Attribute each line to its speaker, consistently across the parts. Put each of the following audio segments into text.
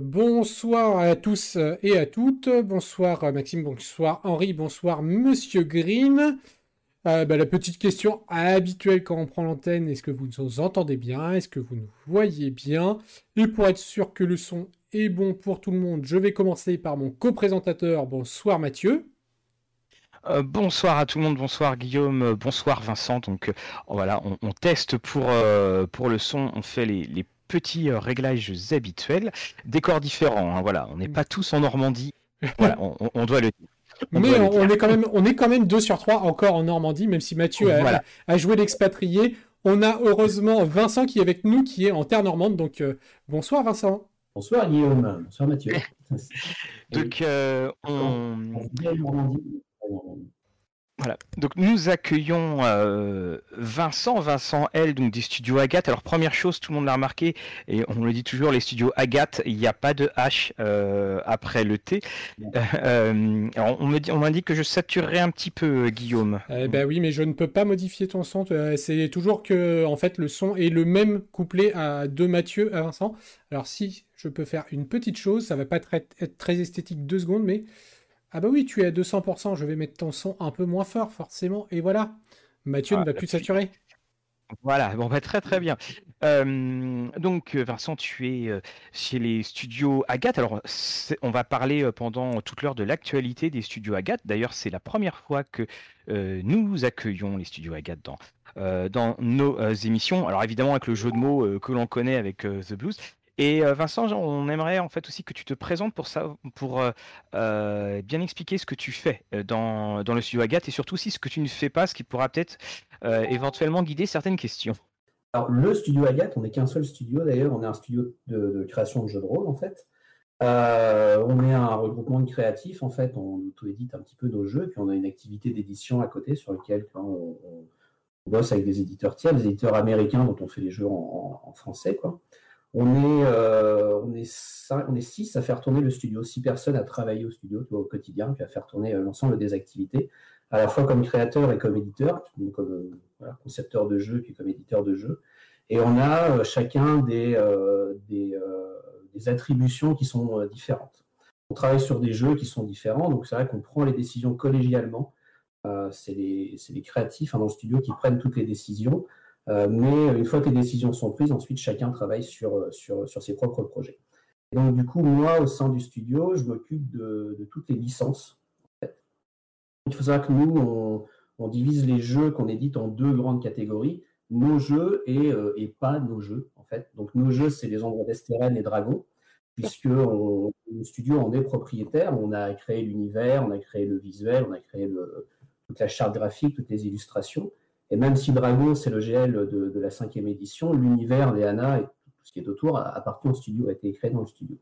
Speaker 1: Bonsoir à tous et à toutes. Bonsoir Maxime, bonsoir Henri, bonsoir Monsieur Green. Euh, bah, la petite question habituelle quand on prend l'antenne, est-ce que vous nous entendez bien? Est-ce que vous nous voyez bien? Et pour être sûr que le son est bon pour tout le monde, je vais commencer par mon co-présentateur. Bonsoir Mathieu.
Speaker 2: Euh, bonsoir à tout le monde, bonsoir Guillaume, euh, bonsoir Vincent. Donc voilà, on, teste pour, le son, on fait les petits euh, réglages habituels, décors différents. Hein, voilà, on n'est pas tous en Normandie. Voilà, on, doit le dire.
Speaker 1: Mais on, est quand même, on est quand même deux sur trois encore en Normandie, même si Mathieu a, joué l'expatrié. On a heureusement Vincent qui est avec nous, qui est en terre normande. Donc euh, bonsoir Vincent.
Speaker 3: Bonsoir Guillaume. Bonsoir Mathieu.
Speaker 2: donc euh, on... Voilà. Donc nous accueillons euh, Vincent, Vincent L, donc des studios Agathe. Alors première chose, tout le monde l'a remarqué, et on le dit toujours, les studios Agathe, il n'y a pas de H euh, après le T. Euh, on me dit, dit que je saturerais un petit peu, Guillaume.
Speaker 1: Eh ben oui, mais je ne peux pas modifier ton son. C'est toujours que en fait le son est le même couplé à de Mathieu, à Vincent. Alors si je peux faire une petite chose, ça va pas être très esthétique deux secondes, mais ah bah oui, tu es à 200%, je vais mettre ton son un peu moins fort, forcément. Et voilà, Mathieu ne ah, va plus saturer.
Speaker 2: Voilà, bon, bah, très très bien. donc, Vincent, tu es euh, chez les studios Agathe. Alors, on va parler euh, pendant toute l'heure de l'actualité des studios Agathe. D'ailleurs, c'est la première fois que euh, nous accueillons les studios Agathe dans, dans nos émissions. Alors, évidemment, avec le jeu de mots que l'on connaît avec The Blues. Et euh, Vincent, on aimerait en fait aussi que tu te présentes pour ça, pour euh, euh, bien expliquer ce que tu fais dans, le studio Agathe et surtout aussi ce que tu ne fais pas, ce qui pourra peut-être éventuellement guider certaines questions.
Speaker 3: Alors le studio Agathe, on n'est qu'un seul studio d'ailleurs, on est un studio de, création de jeux de rôle en fait. on est un regroupement de créatifs en fait, on auto-édite un petit peu nos jeux, puis on a une activité d'édition à côté sur laquelle on, bosse avec des éditeurs tiers, des éditeurs américains dont on fait les jeux en, en français quoi. On est, euh, on, est six à faire tourner le studio, six personnes à travailler au studio au quotidien, puis à faire tourner euh, l'ensemble des activités, à la fois comme créateur et comme éditeur, comme euh, concepteur de jeu, puis comme éditeur de jeu. Et on a chacun des, des, des, attributions qui sont différentes. On travaille sur des jeux qui sont différents, donc c'est vrai qu'on prend les décisions collégialement. c'est les, les, créatifs hein, dans le studio qui prennent toutes les décisions. Euh, mais une fois que les décisions sont prises, ensuite chacun travaille sur, euh, sur, ses propres projets. donc du coup, moi, au sein du studio, je m'occupe de, toutes les licences. Il faut savoir que nous, on, divise les jeux qu'on édite en deux grandes catégories, nos jeux et, euh, et pas nos jeux, en fait. Donc nos jeux, c'est les ombres d'Estérène et Dragon, puisque on, le studio en est propriétaire. On a créé l'univers, on a créé le visuel, on a créé toute la charte graphique, toutes les illustrations. Et même si Dragon, c'est le GL de, la cinquième édition, l'univers, les et tout ce qui est autour appartient au studio, a été créé dans le studio.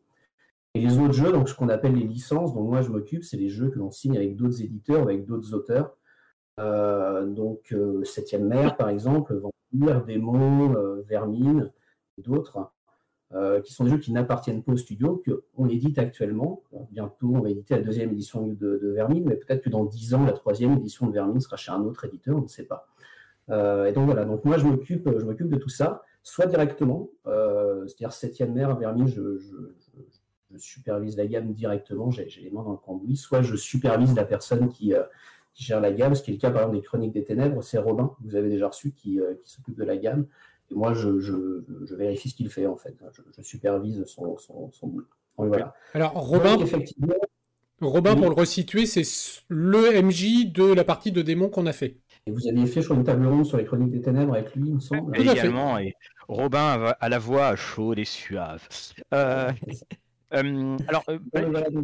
Speaker 3: Et les autres jeux, donc ce qu'on appelle les licences, dont moi je m'occupe, c'est les jeux que l'on signe avec d'autres éditeurs, avec d'autres auteurs. Euh, donc euh, Septième Mer, par exemple, Vampire, Démon, euh, Vermine, et d'autres, qui sont des jeux qui n'appartiennent pas au studio, qu'on édite actuellement. bientôt, on va éditer la deuxième édition de, de Vermine, mais peut-être que dans dix ans, la troisième édition de Vermine sera chez un autre éditeur, on ne sait pas. Euh, et donc voilà, donc moi je m'occupe, je m'occupe de tout ça, soit directement, euh, c'est-à-dire septième mer, Vermi, je, je, supervise la gamme directement, j'ai les mains dans le cambouis, soit je supervise la personne qui, euh, qui, gère la gamme, ce qui est le cas par exemple des Chroniques des Ténèbres, c'est Robin, que vous avez déjà reçu, qui, qui s'occupe de la gamme. Et moi, je, vérifie ce qu'il fait en fait. Je, supervise son, son, son boulot.
Speaker 1: voilà. Alors, Robin, effectivement, Robin, pour le resituer, c'est le MJ de la partie de démon qu'on a fait.
Speaker 3: Et vous aviez fait, sur une table ronde sur les Chroniques des Ténèbres avec lui, il me semble.
Speaker 2: Et également, et Robin a la voix chaude et suave. Euh,
Speaker 3: euh, alors, euh,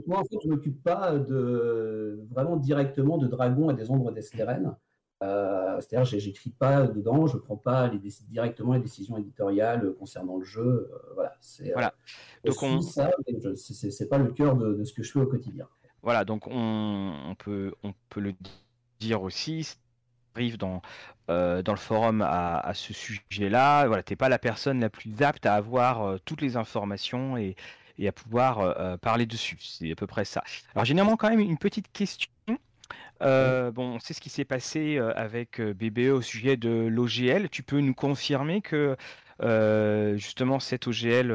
Speaker 3: moi, en fait, je ne m'occupe pas de, vraiment directement de Dragon et des Ombres d'Estérène. C'est-à-dire, j'écris pas dedans, je ne prends pas les directement les décisions éditoriales concernant le jeu. voilà, c'est
Speaker 2: voilà.
Speaker 3: Donc on... ça, c'est pas le cœur de, ce que je fais au quotidien.
Speaker 2: Voilà, donc on, on peut, on peut le dire aussi, arrive dans, euh, dans le forum à, ce sujet-là, voilà, tu n'es pas la personne la plus apte à avoir euh, toutes les informations et, à pouvoir euh, parler dessus. C'est à peu près ça. Alors, généralement, quand même, une petite question. bon, c'est ce qui s'est passé avec BBE au sujet de l'OGL. Tu peux nous confirmer que justement cet OGL,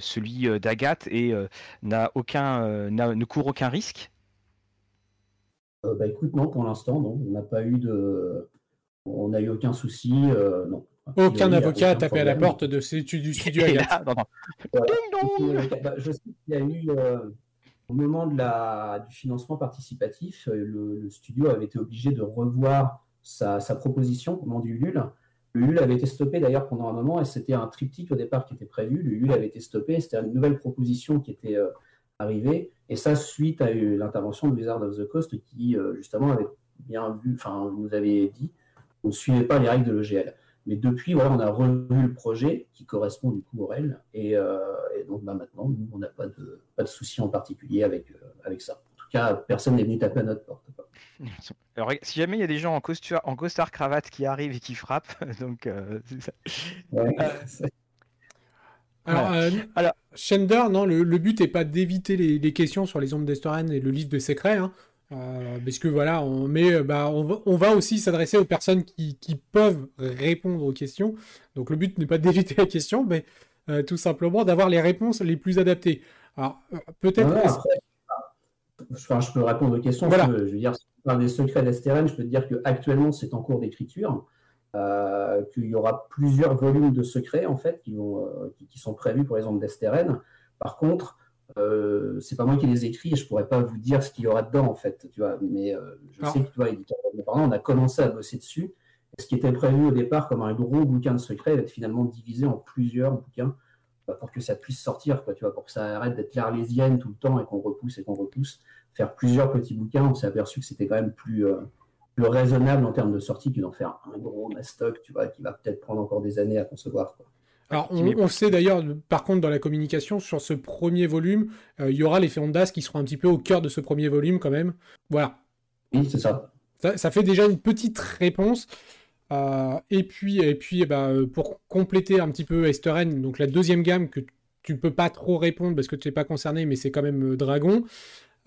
Speaker 2: celui d'Agathe, et n'a aucun, ne court aucun risque?
Speaker 3: Bah écoute, non, pour l'instant, non. On n'a pas eu de. On n'a eu aucun souci, non.
Speaker 1: Aucun avocat a tapé à la porte de du studio Agathe.
Speaker 3: Bah, je sais qu'il y a eu, au moment de la, du financement participatif, le, studio avait été obligé de revoir sa, proposition au moment du LUL. Le LUL avait été stoppé d'ailleurs pendant un moment et c'était un triptyque au départ qui était prévu. Le LUL avait été stoppé, c'était une nouvelle proposition qui était arrivée. Et ça, suite à l'intervention de Wizard of the Coast qui, justement, avait bien vu, enfin, nous avait dit qu'on ne suivait pas les règles de l'EGL. Mais depuis, voilà, on a revu le projet qui correspond du coup au REL. Et, donc bah, maintenant, nous, on n'a pas de, pas de souci en particulier avec, avec ça. En tout cas, personne n'est venu taper à notre porte.
Speaker 2: Alors, si jamais il y a des gens en, costure, en costard cravate qui arrivent et qui frappent, donc c'est ça.
Speaker 1: Alors, euh, Alors, Shender, non, le, but n'est pas d'éviter les, questions sur les ombres d'Estoren et le livre de secrets, hein, euh, parce que voilà, on, met, bah, on, va, aussi s'adresser aux personnes qui, peuvent répondre aux questions. Donc le but n'est pas d'éviter la question, mais euh, tout simplement d'avoir les réponses les plus adaptées. Alors peut-être.
Speaker 3: enfin, je peux répondre aux questions. Voilà. je veux dire, si on parle des secrets d'Esteren, je peux te dire qu'actuellement c'est en cours d'écriture. Euh, qu'il y aura plusieurs volumes de secrets en fait qui, vont, euh, qui, sont prévus pour les ondes d'Esteren. Par contre, euh, c'est pas moi qui les écris je pourrais pas vous dire ce qu'il y aura dedans en fait, tu vois. Mais je sais que tu vois, on a commencé à bosser dessus. ce qui était prévu au départ comme un gros bouquin de secrets va être finalement divisé en plusieurs bouquins bah, pour que ça puisse sortir, quoi, tu vois, pour que ça arrête d'être l'arlésienne tout le temps et qu'on repousse et qu'on repousse. Faire plusieurs petits bouquins, on s'est aperçu que c'était quand même plus raisonnable en termes de sortie que d'en faire un gros mastoc, tu vois, qui va peut-être prendre encore des années à concevoir.
Speaker 1: Alors, on, sait d'ailleurs, par contre, dans la communication, sur ce premier volume, euh, il y aura les Féondas qui seront un petit peu au cœur de ce premier volume, quand même. Voilà.
Speaker 3: Oui, c'est ça.
Speaker 1: ça. fait déjà une petite réponse. Euh, et puis, et puis bah, pour compléter un petit peu Esteren, donc la deuxième gamme que tu peux pas trop répondre parce que tu n'es pas concerné, mais c'est quand même euh, Dragon.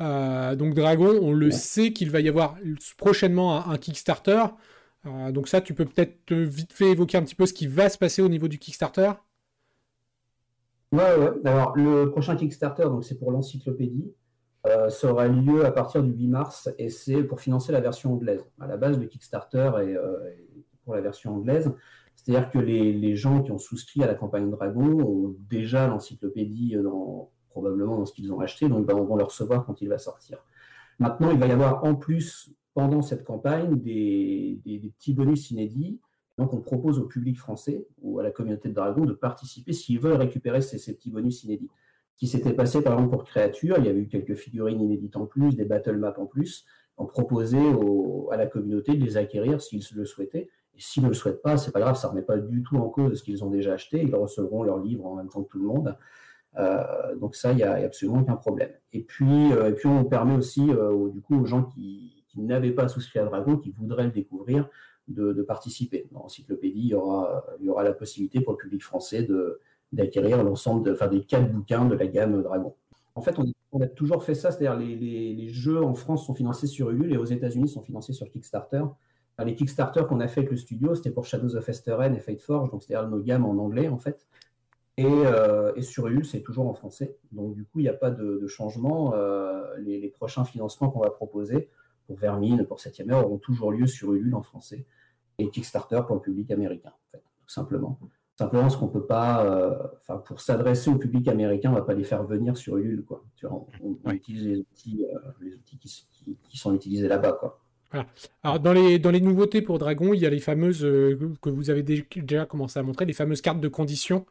Speaker 1: Euh, donc Dragon, on le sait qu'il va y avoir prochainement un, Kickstarter. Euh, donc ça, tu peux peut-être vite fait évoquer un petit peu ce qui va se passer au niveau du Kickstarter.
Speaker 3: Ouais, ouais. Alors le prochain Kickstarter, donc c'est pour l'encyclopédie, euh, ça aura lieu à partir du 8 mars et c'est pour financer la version anglaise. À la base, le Kickstarter est, pour la version anglaise. C'est-à-dire que les, les, gens qui ont souscrit à la campagne Dragon ont déjà l'encyclopédie dans, probablement dans ce qu'ils ont acheté, donc ben, on va le recevoir quand il va sortir. Maintenant, il va y avoir en plus, pendant cette campagne, des, petits bonus inédits. Donc, on propose au public français ou à la communauté de Dragon de participer s'ils veulent récupérer ces, petits bonus inédits. Qui s'était passé, par exemple, pour Créature, il y avait eu quelques figurines inédites en plus, des battle maps en plus. On proposait à la communauté de les acquérir s'ils le souhaitaient. Et s'ils ne le souhaitent pas, c'est pas grave, ça ne remet pas du tout en cause ce qu'ils ont déjà acheté. Ils recevront leur livre en même temps que tout le monde. Euh, donc ça, il n'y a, absolument aucun problème. Et puis, euh, et puis on permet aussi euh, du coup aux gens qui, n'avaient pas souscrit à Dragon, qui voudraient le découvrir, de, participer. Dans l'encyclopédie, il y aura, il y aura la possibilité pour le public français de, d'acquérir l'ensemble enfin, des quatre bouquins de la gamme Dragon. En fait, on, a toujours fait ça, c'est-à-dire les, les, jeux en France sont financés sur Ulule et aux États-Unis sont financés sur Kickstarter. les Kickstarter qu'on a fait avec le studio, c'était pour Shadows of Esteren et Fate Forge, donc c'est-à-dire nos gammes en anglais en fait. Euh, et, sur Ulule, c'est toujours en français. Donc, du coup, il n'y a pas de, changement. Euh, les, prochains financements qu'on va proposer pour Vermine, pour 7 heure, auront toujours lieu sur Ulule en français. Et Kickstarter pour le public américain, en fait, tout simplement. Simplement, ce qu'on peut pas, euh, pour s'adresser au public américain, on va pas les faire venir sur Ulule, quoi. Tu vois, on, utilise les outils, les outils qui, sont utilisés là-bas, quoi.
Speaker 1: Voilà. Alors dans les, dans les nouveautés pour Dragon, il y a les fameuses que vous avez déjà commencé à montrer, les fameuses cartes de conditions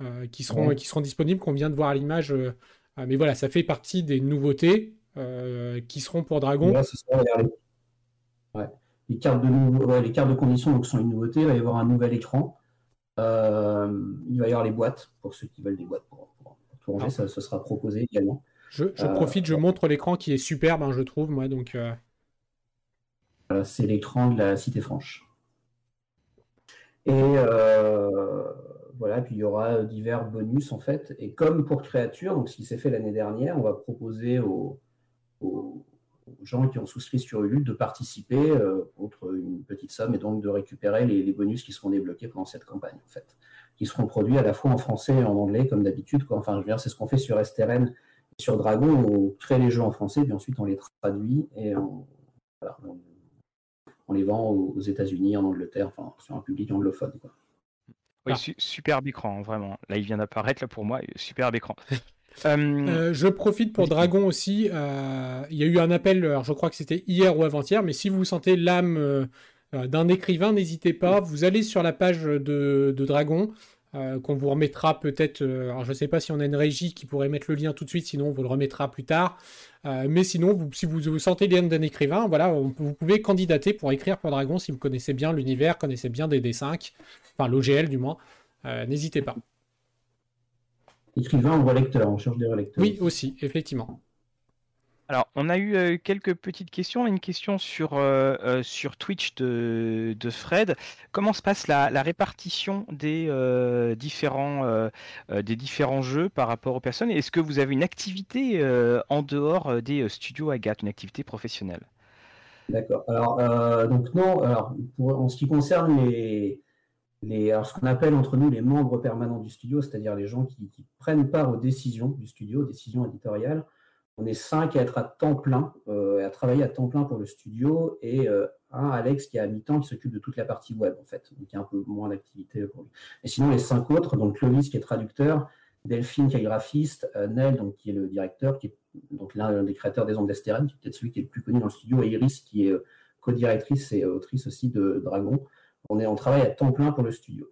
Speaker 1: euh, qui, seront, qui seront disponibles, qu'on vient de voir à l'image. Euh, euh, mais voilà, ça fait partie des nouveautés qui seront pour Dragon.
Speaker 3: les, cartes de les cartes de conditions donc, sont une nouveauté. Il va y avoir un nouvel écran. il va y avoir les boîtes, pour ceux qui veulent des boîtes pour, tout ranger, ça, sera proposé également.
Speaker 1: Je, profite, je montre l'écran qui est superbe, hein, je trouve, moi. Donc,
Speaker 3: c'est l'écran de la Cité Franche. Et euh, voilà, puis il y aura euh, divers bonus en fait. Et comme pour Créature, donc ce qui s'est fait l'année dernière, on va proposer aux, gens qui ont souscrit sur Ulule de participer euh, contre une petite somme et donc de récupérer les, bonus qui seront débloqués pendant cette campagne en fait. qui seront produits à la fois en français et en anglais, comme d'habitude. Enfin, je veux dire, c'est ce qu'on fait sur STRN et sur Dragon. On crée les jeux en français, puis ensuite on les traduit et on, les vend aux, États-Unis, en Angleterre, enfin, sur un public anglophone.
Speaker 2: Oui, ah. superbe écran, hein, vraiment. Là, il vient d'apparaître là pour moi, superbe écran.
Speaker 1: Euh, je profite pour Dragon aussi. Euh, il y a eu un appel, alors je crois que c'était hier ou avant-hier, mais si vous sentez l'âme euh, d'un écrivain, n'hésitez pas. Vous allez sur la page de, Dragon, qu'on vous remettra peut-être. alors je ne sais pas si on a une régie qui pourrait mettre le lien tout de suite, sinon on vous le remettra plus tard. mais sinon, vous, si vous, vous sentez l'âme d'un écrivain, voilà, vous pouvez candidater pour écrire pour Dragon si vous connaissez bien l'univers, connaissez bien DD5, enfin l'OGL du moins. N'hésitez pas
Speaker 3: écrivain ou relecteur, on cherche des relecteurs.
Speaker 1: Oui, aussi, effectivement.
Speaker 2: Alors, on a eu euh, quelques petites questions. Une question sur, euh, euh, sur Twitch de, Fred. Comment se passe la, répartition des, différents, des différents jeux par rapport aux personnes? Est-ce que vous avez une activité en dehors des studios Agathe, une activité professionnelle?
Speaker 3: D'accord. Alors, donc non, alors, en ce qui concerne les, ce qu'on appelle entre nous les membres permanents du studio, c'est-à-dire les gens qui, prennent part aux décisions du studio, décisions éditoriales. On est cinq à être à temps plein, euh, à travailler à temps plein pour le studio, et euh, un, Alex, qui est à mi-temps, qui s'occupe de toute la partie web, en fait, donc il y a un peu moins d'activité pour lui. Et sinon, les cinq autres, donc Clovis, qui est traducteur, Delphine, qui est graphiste, euh, qui est le directeur, qui est donc l'un des créateurs des ondes d'Estérène, qui est peut-être celui qui est le plus connu dans le studio, et Iris, qui est co-directrice et autrice aussi de Dragon. On, est, en travaille à temps plein pour le studio.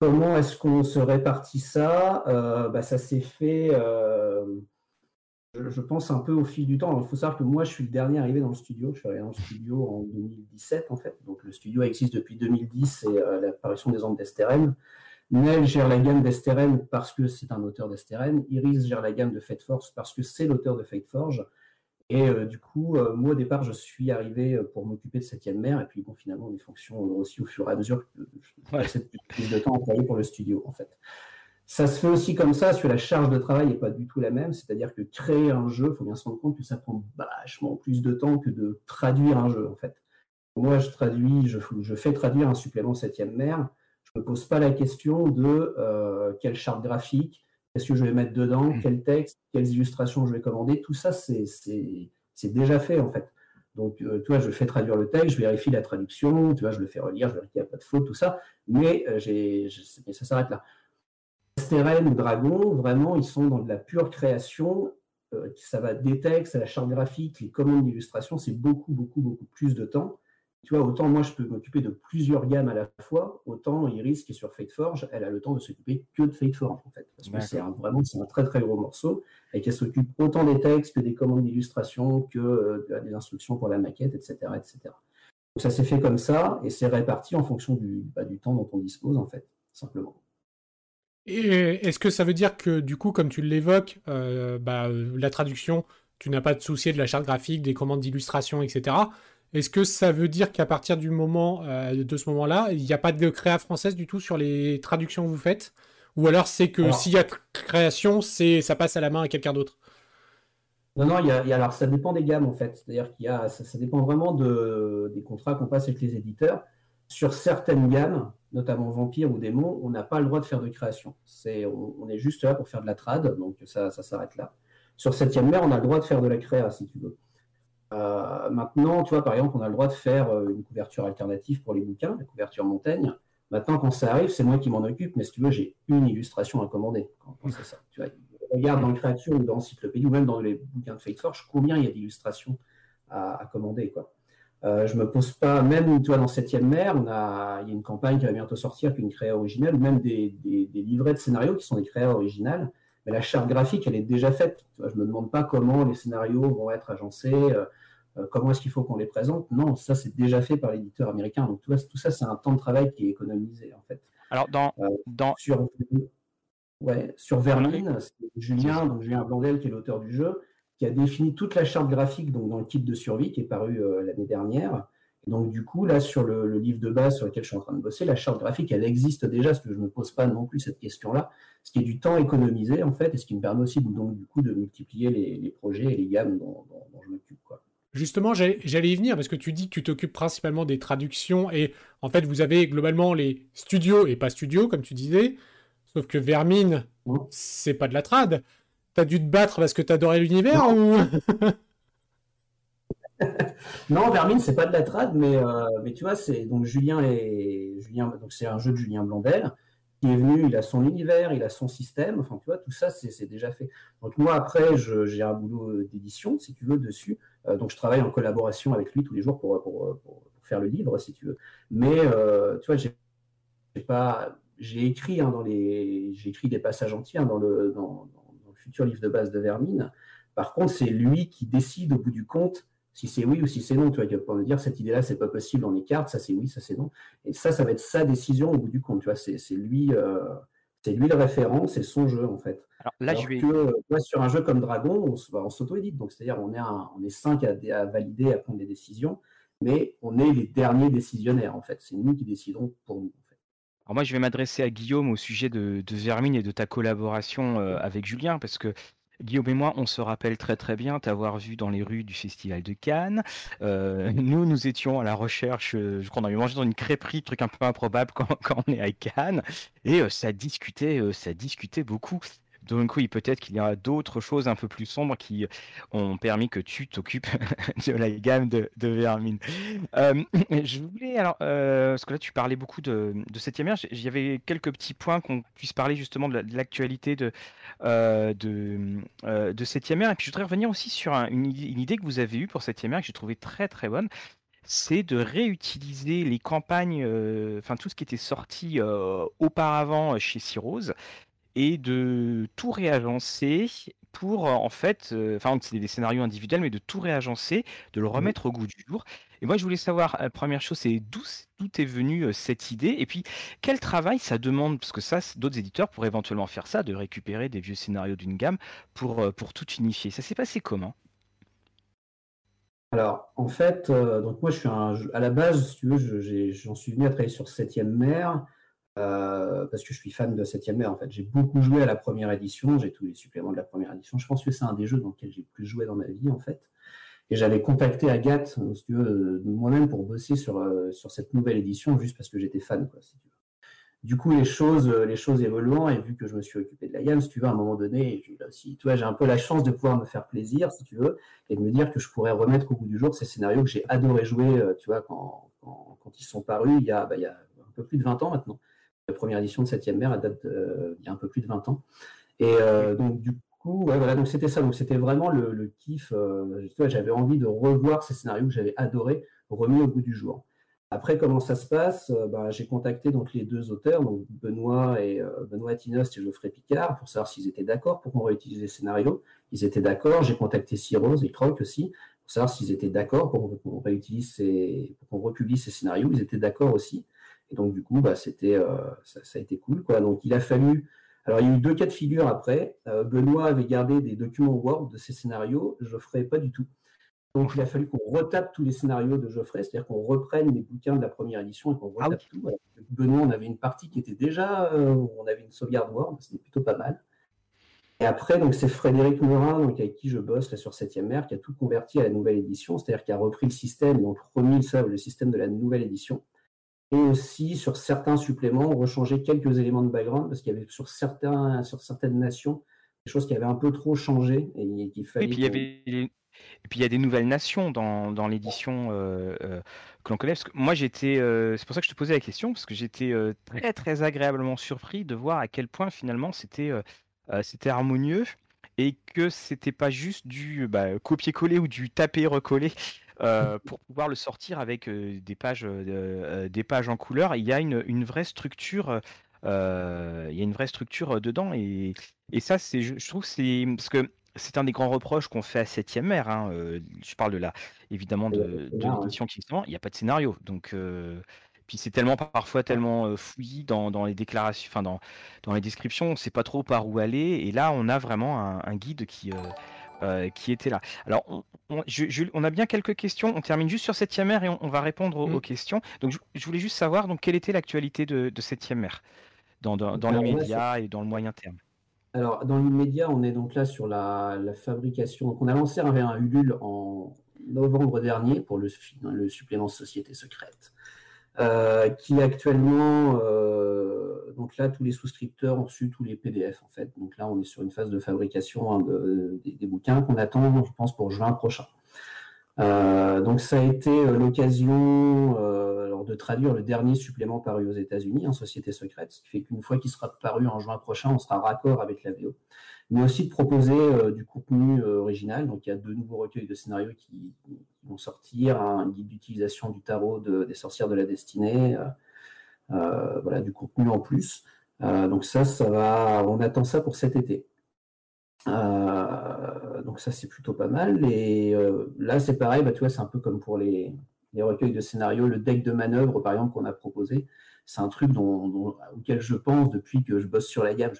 Speaker 3: Comment est-ce qu'on se répartit ça? Euh, bah, Ça s'est fait, je, pense, un peu au fil du temps. il faut savoir que moi, je suis le dernier arrivé dans le studio. Je suis arrivé dans le studio en 2017, en fait. Donc, le studio existe depuis 2010 et euh, l'apparition des ondes d'Esteren. Nel gère la gamme d'Esteren parce que c'est un auteur d'Esteren. Iris gère la gamme de Fate Force parce que c'est l'auteur de Fate Forge. Et euh, du coup, euh, moi au départ, je suis arrivé pour m'occuper de septième mer, et puis bon, finalement, mes fonctions ont aussi au fur et à mesure que je passais plus de temps à travailler pour le studio, en fait. Ça se fait aussi comme ça, parce que la charge de travail n'est pas du tout la même, c'est-à-dire que créer un jeu, il faut bien se rendre compte que ça prend vachement plus de temps que de traduire un jeu, en fait. Moi, je traduis, je, je fais traduire un supplément septième mer, je ne me pose pas la question de quelle charte graphique, Qu'est-ce que je vais mettre dedans mmh. Quel texte Quelles illustrations je vais commander Tout ça, c'est déjà fait en fait. Donc, euh, tu vois, je fais traduire le texte, je vérifie la traduction, tu vois, je le fais relire, je vérifie qu'il n'y a pas de faute, tout ça, mais, euh, ça s'arrête là. Steren ou Dragon, vraiment, ils sont dans de la pure création. Euh, ça va des textes à la charte graphique, les commandes d'illustration, c'est beaucoup, beaucoup, beaucoup plus de temps. Tu vois, autant moi je peux m'occuper de plusieurs gammes à la fois, autant Iris qui est sur Fate Forge, elle a le temps de s'occuper que de Fate Forge en fait. Parce que c'est vraiment c'est un très très gros morceau et qu'elle s'occupe autant des textes que des commandes d'illustration, que euh, des instructions pour la maquette, etc. etc. Donc ça s'est fait comme ça et c'est réparti en fonction du, bah, du temps dont on dispose en fait, simplement.
Speaker 1: Et est-ce que ça veut dire que du coup, comme tu l'évoques, euh, bah, la traduction, tu n'as pas de souci de la charte graphique, des commandes d'illustration, etc. Est-ce que ça veut dire qu'à partir du moment euh, de ce moment-là, il n'y a pas de créa française du tout sur les traductions que vous faites? Ou alors c'est que s'il y a création, c'est ça passe à la main à quelqu'un d'autre?
Speaker 3: Non, non, il y, a, alors ça dépend des gammes en fait. C'est-à-dire qu'il y a, ça, dépend vraiment de, des contrats qu'on passe avec les éditeurs. Sur certaines gammes, notamment Vampire ou Démon, on n'a pas le droit de faire de création. On, est juste là pour faire de la trad, donc ça, s'arrête là. Sur Septième mer, on a le droit de faire de la créa si tu veux. Euh, maintenant, tu vois, par exemple, on a le droit de faire euh, une couverture alternative pour les bouquins, la couverture Montaigne. Maintenant, quand ça arrive, c'est moi qui m'en occupe, mais si tu veux, j'ai une illustration à commander. Quand, ça. Tu vois, regarde dans le créature ou dans l'encyclopédie ou même dans les bouquins de Fate Forge, combien il y a d'illustrations à, commander. Quoi. Euh, je me pose pas, même tu vois, dans Septième mer, on a, il y a une campagne qui va bientôt sortir, qui est une créa originale, ou même des, des, livrets de scénarios qui sont des créas originales. Mais la charte graphique, elle est déjà faite. Tu vois, je ne me demande pas comment les scénarios vont être agencés. Euh, euh, comment est-ce qu'il faut qu'on les présente Non, ça c'est déjà fait par l'éditeur américain. Donc tout, ça, c'est un temps de travail qui est économisé en fait.
Speaker 2: Alors dans, euh, dans...
Speaker 3: sur ouais, sur Vermine, Julien, donc Julien Blandel qui est l'auteur du jeu, qui a défini toute la charte graphique donc dans le kit de survie qui est paru euh, l'année dernière. donc du coup là sur le, livre de base sur lequel je suis en train de bosser, la charte graphique elle existe déjà, parce que je ne me pose pas non plus cette question-là, ce qui est du temps économisé en fait, et ce qui me permet aussi donc du coup de multiplier les, projets et les gammes dont, dont je m'occupe.
Speaker 1: Justement, j'allais y venir parce que tu dis que tu t'occupes principalement des traductions et en fait, vous avez globalement les studios et pas studios, comme tu disais. Sauf que Vermine, c'est pas de la trad. T'as dû te battre parce que t'adorais l'univers ou?
Speaker 3: Non, Vermine, c'est pas de la trad, mais, euh, mais tu vois, c'est donc Julien et Julien, donc c'est un jeu de Julien Blondel qui est venu, il a son univers, il a son système, enfin tu vois, tout ça c'est déjà fait. Donc moi après, j'ai un boulot d'édition, si tu veux, dessus. Euh, donc je travaille en collaboration avec lui tous les jours pour, pour, faire le livre, si tu veux. Mais euh, tu vois, j'ai pas, j'ai écrit hein, dans les, j'ai écrit des passages entiers hein, dans, le, dans, futur livre de base de Vermine. Par contre, c'est lui qui décide au bout du compte si c'est oui ou si c'est non. Tu vois, il va me dire cette idée-là, c'est pas possible, on écarte, ça c'est oui, ça c'est non. Et ça, ça va être sa décision au bout du compte. Tu vois, c'est lui, euh, c'est lui le référent, c'est son jeu en fait.
Speaker 2: Alors là, je vais...
Speaker 3: que, sur un jeu comme Dragon, on, s'auto-édite, donc c'est-à-dire on est on est cinq à, à, valider, à prendre des décisions, mais on est les derniers décisionnaires en fait. C'est nous qui décidons pour nous.
Speaker 2: Alors moi, je vais m'adresser à Guillaume au sujet de, de Vermine et de ta collaboration euh, avec Julien, parce que Guillaume et moi, on se rappelle très très bien t'avoir vu dans les rues du Festival de Cannes. Euh, nous, nous étions à la recherche, euh, je crois qu'on avait mangé dans une crêperie, truc un peu improbable quand, quand on est à Cannes, et euh, ça discutait, ça discutait beaucoup. Donc oui, peut-être qu'il y a d'autres choses un peu plus sombres qui ont permis que tu t'occupes de la gamme de, de Vermine. Euh, je voulais alors, euh, parce que là tu parlais beaucoup de, de 7 ère, il y avait quelques petits points qu'on puisse parler justement de l'actualité de, euh, de, de 7 ère. Et puis je voudrais revenir aussi sur une, idée que vous avez eue pour 7 ère que j'ai trouvé très très bonne c'est de réutiliser les campagnes, enfin tout ce qui était sorti auparavant chez Cyrose, et de tout réagencer pour en fait, enfin c'est des scénarios individuels, mais de tout réagencer, de le mmh remettre au goût du jour. Et moi je voulais savoir, la première chose, c'est d'où, est venue cette idée, et puis quel travail ça demande, parce que ça, d'autres éditeurs pourraient éventuellement faire ça, de récupérer des vieux scénarios d'une gamme pour, pour tout unifier. Ça s'est passé comment?
Speaker 3: Alors, en fait, donc moi, je suis un, à la base, si tu veux, j'en suis venu à travailler sur Septième mer. Euh, parce que je suis fan de 7 mer. En fait, j'ai beaucoup joué à la première édition, j'ai tous les suppléments de la première édition. Je pense que c'est un des jeux dans lesquels j'ai plus joué dans ma vie, en fait. Et j'avais contacté Agathe, si tu veux, moi-même pour bosser sur, euh, sur cette nouvelle édition, juste parce que j'étais fan. Du coup, les choses, les choses évoluant, et vu que je me suis occupé de la gamme, si tu veux, à un moment donné, là aussi, tu j'ai un peu la chance de pouvoir me faire plaisir, si tu veux, et de me dire que je pourrais remettre au bout du jour ces scénarios que j'ai adoré jouer, euh, tu vois, quand, quand, ils sont parus il y, a, bah, il y a un peu plus de 20 ans maintenant. La première édition de 7e mer, à date il y a un peu plus de 20 ans. Et euh, donc, du coup, voilà, donc c'était ça. Donc, c'était vraiment le, kiff. Euh, j'avais envie de revoir ces scénarios que j'avais adorés, remis au bout du jour. Après, comment ça se passe? Euh, bah, J'ai contacté donc les deux auteurs, donc Benoît et Benoît Atinost et Geoffrey Picard, pour savoir s'ils étaient d'accord pour qu'on réutilise les scénarios. Ils étaient d'accord. J'ai contacté Cyrose et Croc aussi pour savoir s'ils étaient d'accord pour qu'on réutilise ces, pour qu'on republie ces scénarios. Ils étaient d'accord aussi. Et donc, du coup, bah, c'était, euh, ça, a été cool. Quoi. Donc, il a fallu. Alors, il y a eu deux cas de figure après. Euh, Benoît avait gardé des documents Word de ses scénarios. Geoffrey, pas du tout. Donc, il a fallu qu'on retape tous les scénarios de Geoffrey, c'est-à-dire qu'on reprenne les bouquins de la première édition et qu'on ah retape tout. Benoît, on avait une partie qui était déjà, euh, on avait une sauvegarde Word, c'était plutôt pas mal. Et après, donc c'est Frédéric Morin, donc avec qui je bosse là, sur 7e mer, qui a tout converti à la nouvelle édition, c'est-à-dire qui a repris le système, donc remis le système de la nouvelle édition et aussi sur certains suppléments, rechanger quelques éléments de background parce qu'il y avait sur, certains, sur certaines nations des choses qui avaient un peu trop changé et qu'il fallait.
Speaker 2: Et puis, il y avait... et puis il y a des nouvelles nations dans, dans l'édition euh, euh, que l'on connaît. Parce que moi j'étais, euh, c'est pour ça que je te posais la question parce que j'étais très très agréablement surpris de voir à quel point finalement c'était c'était harmonieux et que c'était pas juste du bah, copier-coller ou du taper-recoller euh, pour pouvoir le sortir avec euh, des pages, euh, des pages en couleur. Il y a une, une vraie structure. il y a une vraie structure dedans et, et ça c'est je, trouve c'est parce que c'est un des grands reproches qu'on fait à 7ème mer. Hein, je parle de là, évidemment, de, de l'édition qui il n'y a pas de scénario. Donc, puis c'est tellement parfois tellement fouillis dans, dans, les déclarations, enfin dans, dans les descriptions, on ne sait pas trop par où aller. Et là, on a vraiment un, un guide qui, euh, qui était là. Alors, on, on, a bien quelques questions. On termine juste sur Septième mer et on, va répondre aux, mmh. questions. Donc, je, voulais juste savoir donc, quelle était l'actualité de, de Septième mer dans, dans, dans l'immédiat et dans le moyen terme?
Speaker 3: Alors, dans l'immédiat, on est donc là sur la, fabrication. Donc, on a lancé un, un Ulule en novembre dernier pour le, le supplément Société secrète. Qui actuellement, donc là, tous les souscripteurs ont reçu tous les PDF en fait. Donc là, on est sur une phase de fabrication hein, des, bouquins qu'on attend, je pense, pour juin prochain. donc ça a été l'occasion de traduire le dernier supplément paru aux États-Unis, en Société secrète, ce qui fait qu'une fois qu'il sera paru en juin prochain, on sera raccord avec la VO. Mais aussi de proposer euh, du contenu euh, original. Donc il y a deux nouveaux recueils de scénarios qui, vont sortir, un guide d'utilisation du tarot des sorcières de la destinée, euh, voilà, du contenu en plus. donc ça, ça va, on attend ça pour cet été. donc ça, c'est plutôt pas mal. Et là, c'est pareil, bah, tu vois, c'est un peu comme pour les, les recueils de scénarios, le deck de manœuvre, par exemple, qu'on a proposé, c'est un truc dont, auquel je pense depuis que je bosse sur la gamme.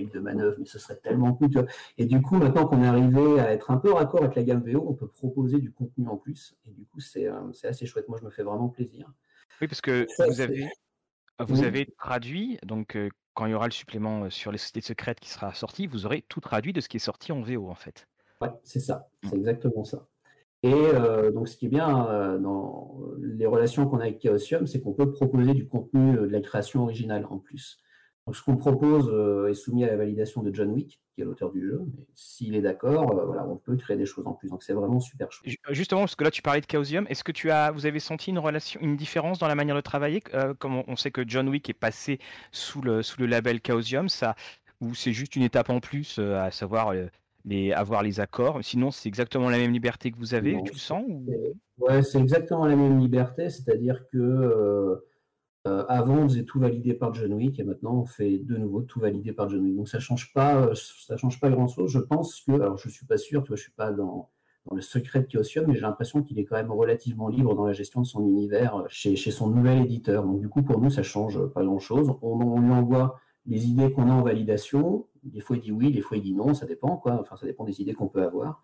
Speaker 3: Deck de manœuvre, mais ce serait tellement cool. Et du coup, maintenant qu'on est arrivé à être un peu raccord avec la gamme VO, on peut proposer du contenu en plus. Et du coup, c'est euh, assez chouette. Moi, je me fais vraiment plaisir.
Speaker 2: Oui, parce que vous avez, vous avez traduit, donc euh, quand il y aura le supplément euh, sur les sociétés secrètes qui sera sorti, vous aurez tout traduit de ce qui est sorti en VO, en fait.
Speaker 3: Ouais, c'est ça. C'est mmh. exactement ça. Et euh, donc, ce qui est bien euh, dans les relations qu'on a avec Chaosium, c'est qu'on peut proposer du contenu euh, de la création originale en plus. Donc, ce qu'on propose est soumis à la validation de John Wick, qui est l'auteur du jeu. Mais s'il est d'accord, voilà, on peut créer des choses en plus. Donc, c'est vraiment super chouette.
Speaker 2: Justement, parce que là, tu parlais de Chaosium, est-ce que tu as, vous avez senti une relation, une différence dans la manière de travailler Comme on sait que John Wick est passé sous le, sous le label Chaosium, ça, ou c'est juste une étape en plus, à savoir avoir les accords? Sinon, c'est exactement la même liberté que vous avez, tu le sens
Speaker 3: Ouais, c'est exactement la même liberté, c'est-à-dire que euh, euh, avant on faisait tout validé par John Wick et maintenant on fait de nouveau tout validé par John Wick. Donc ça change pas, ça change pas grand-chose. Je pense que, alors je suis pas sûr, tu vois, je suis pas dans, le secret de Chaosium, mais j'ai l'impression qu'il est quand même relativement libre dans la gestion de son univers chez, chez son nouvel éditeur. Donc du coup, pour nous, ça change pas grand-chose. On, on lui envoie les idées qu'on a en validation. Des fois, il dit oui, des fois, il dit non, ça dépend, quoi. Enfin, ça dépend des idées qu'on peut avoir.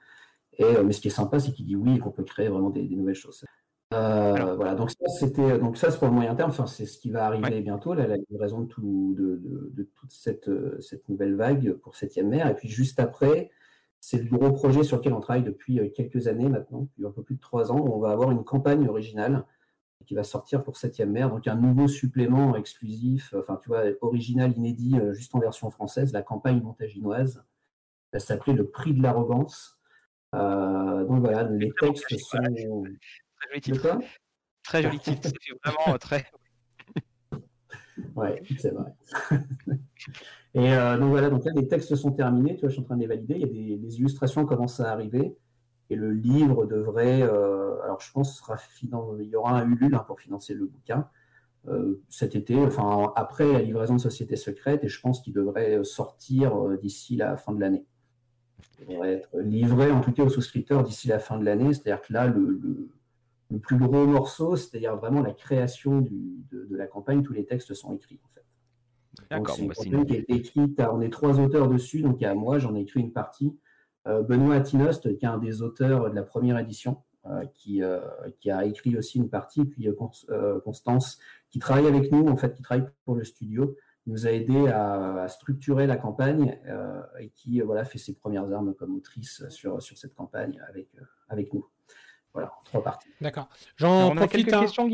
Speaker 3: Et, euh, mais ce qui est sympa, c'est qu'il dit oui et qu'on peut créer vraiment des, nouvelles choses. Euh, voilà, donc ça, c'était, donc ça, c'est pour le moyen terme. Enfin, c'est ce qui va arriver bientôt, la livraison de, tout, de, toute cette, cette, nouvelle vague pour septième mer. Et puis, juste après, c'est le gros projet sur lequel on travaille depuis euh, quelques années maintenant, depuis un peu plus de trois ans. on va avoir une campagne originale qui va sortir pour septième mer. Donc un nouveau supplément exclusif, enfin tu vois, original, inédit, euh, juste en version française, la campagne montaginoise. Ça s'appelait Le prix de l'arrogance. Euh, donc voilà, les textes sont.
Speaker 2: Très joli titre. Très joli titre. C'est vraiment très.
Speaker 3: Ouais, c'est vrai. Et euh, donc voilà, donc là les textes sont terminés, tu vois, je suis en train de les valider. Il y a des les illustrations commencent à arriver. Et le livre devrait, euh, alors je pense, sera il y aura un Ulule hein, pour financer le bouquin euh, cet été, enfin après la livraison de Société Secrète, et je pense qu'il devrait sortir euh, d'ici la fin de l'année. Il devrait être livré en tout cas aux souscripteurs d'ici la fin de l'année, c'est-à-dire que là, le, plus gros morceau, c'est-à-dire vraiment la création de, la campagne, tous les textes sont écrits en fait. D'accord. C'est une bah, qui a été écrite, on est trois auteurs dessus, donc il y a moi, j'en ai écrit une partie. Euh, Benoît Atinost, qui est un des auteurs de la première édition, euh, qui, euh, qui, a écrit aussi une partie, puis Constance, qui travaille avec nous, en fait, qui travaille pour le studio, nous a aidé à, structurer la campagne et qui voilà, fait ses premières armes comme autrice sur, sur cette campagne avec, avec nous. Voilà, trois parties.
Speaker 1: D'accord. J'en profite. Questions,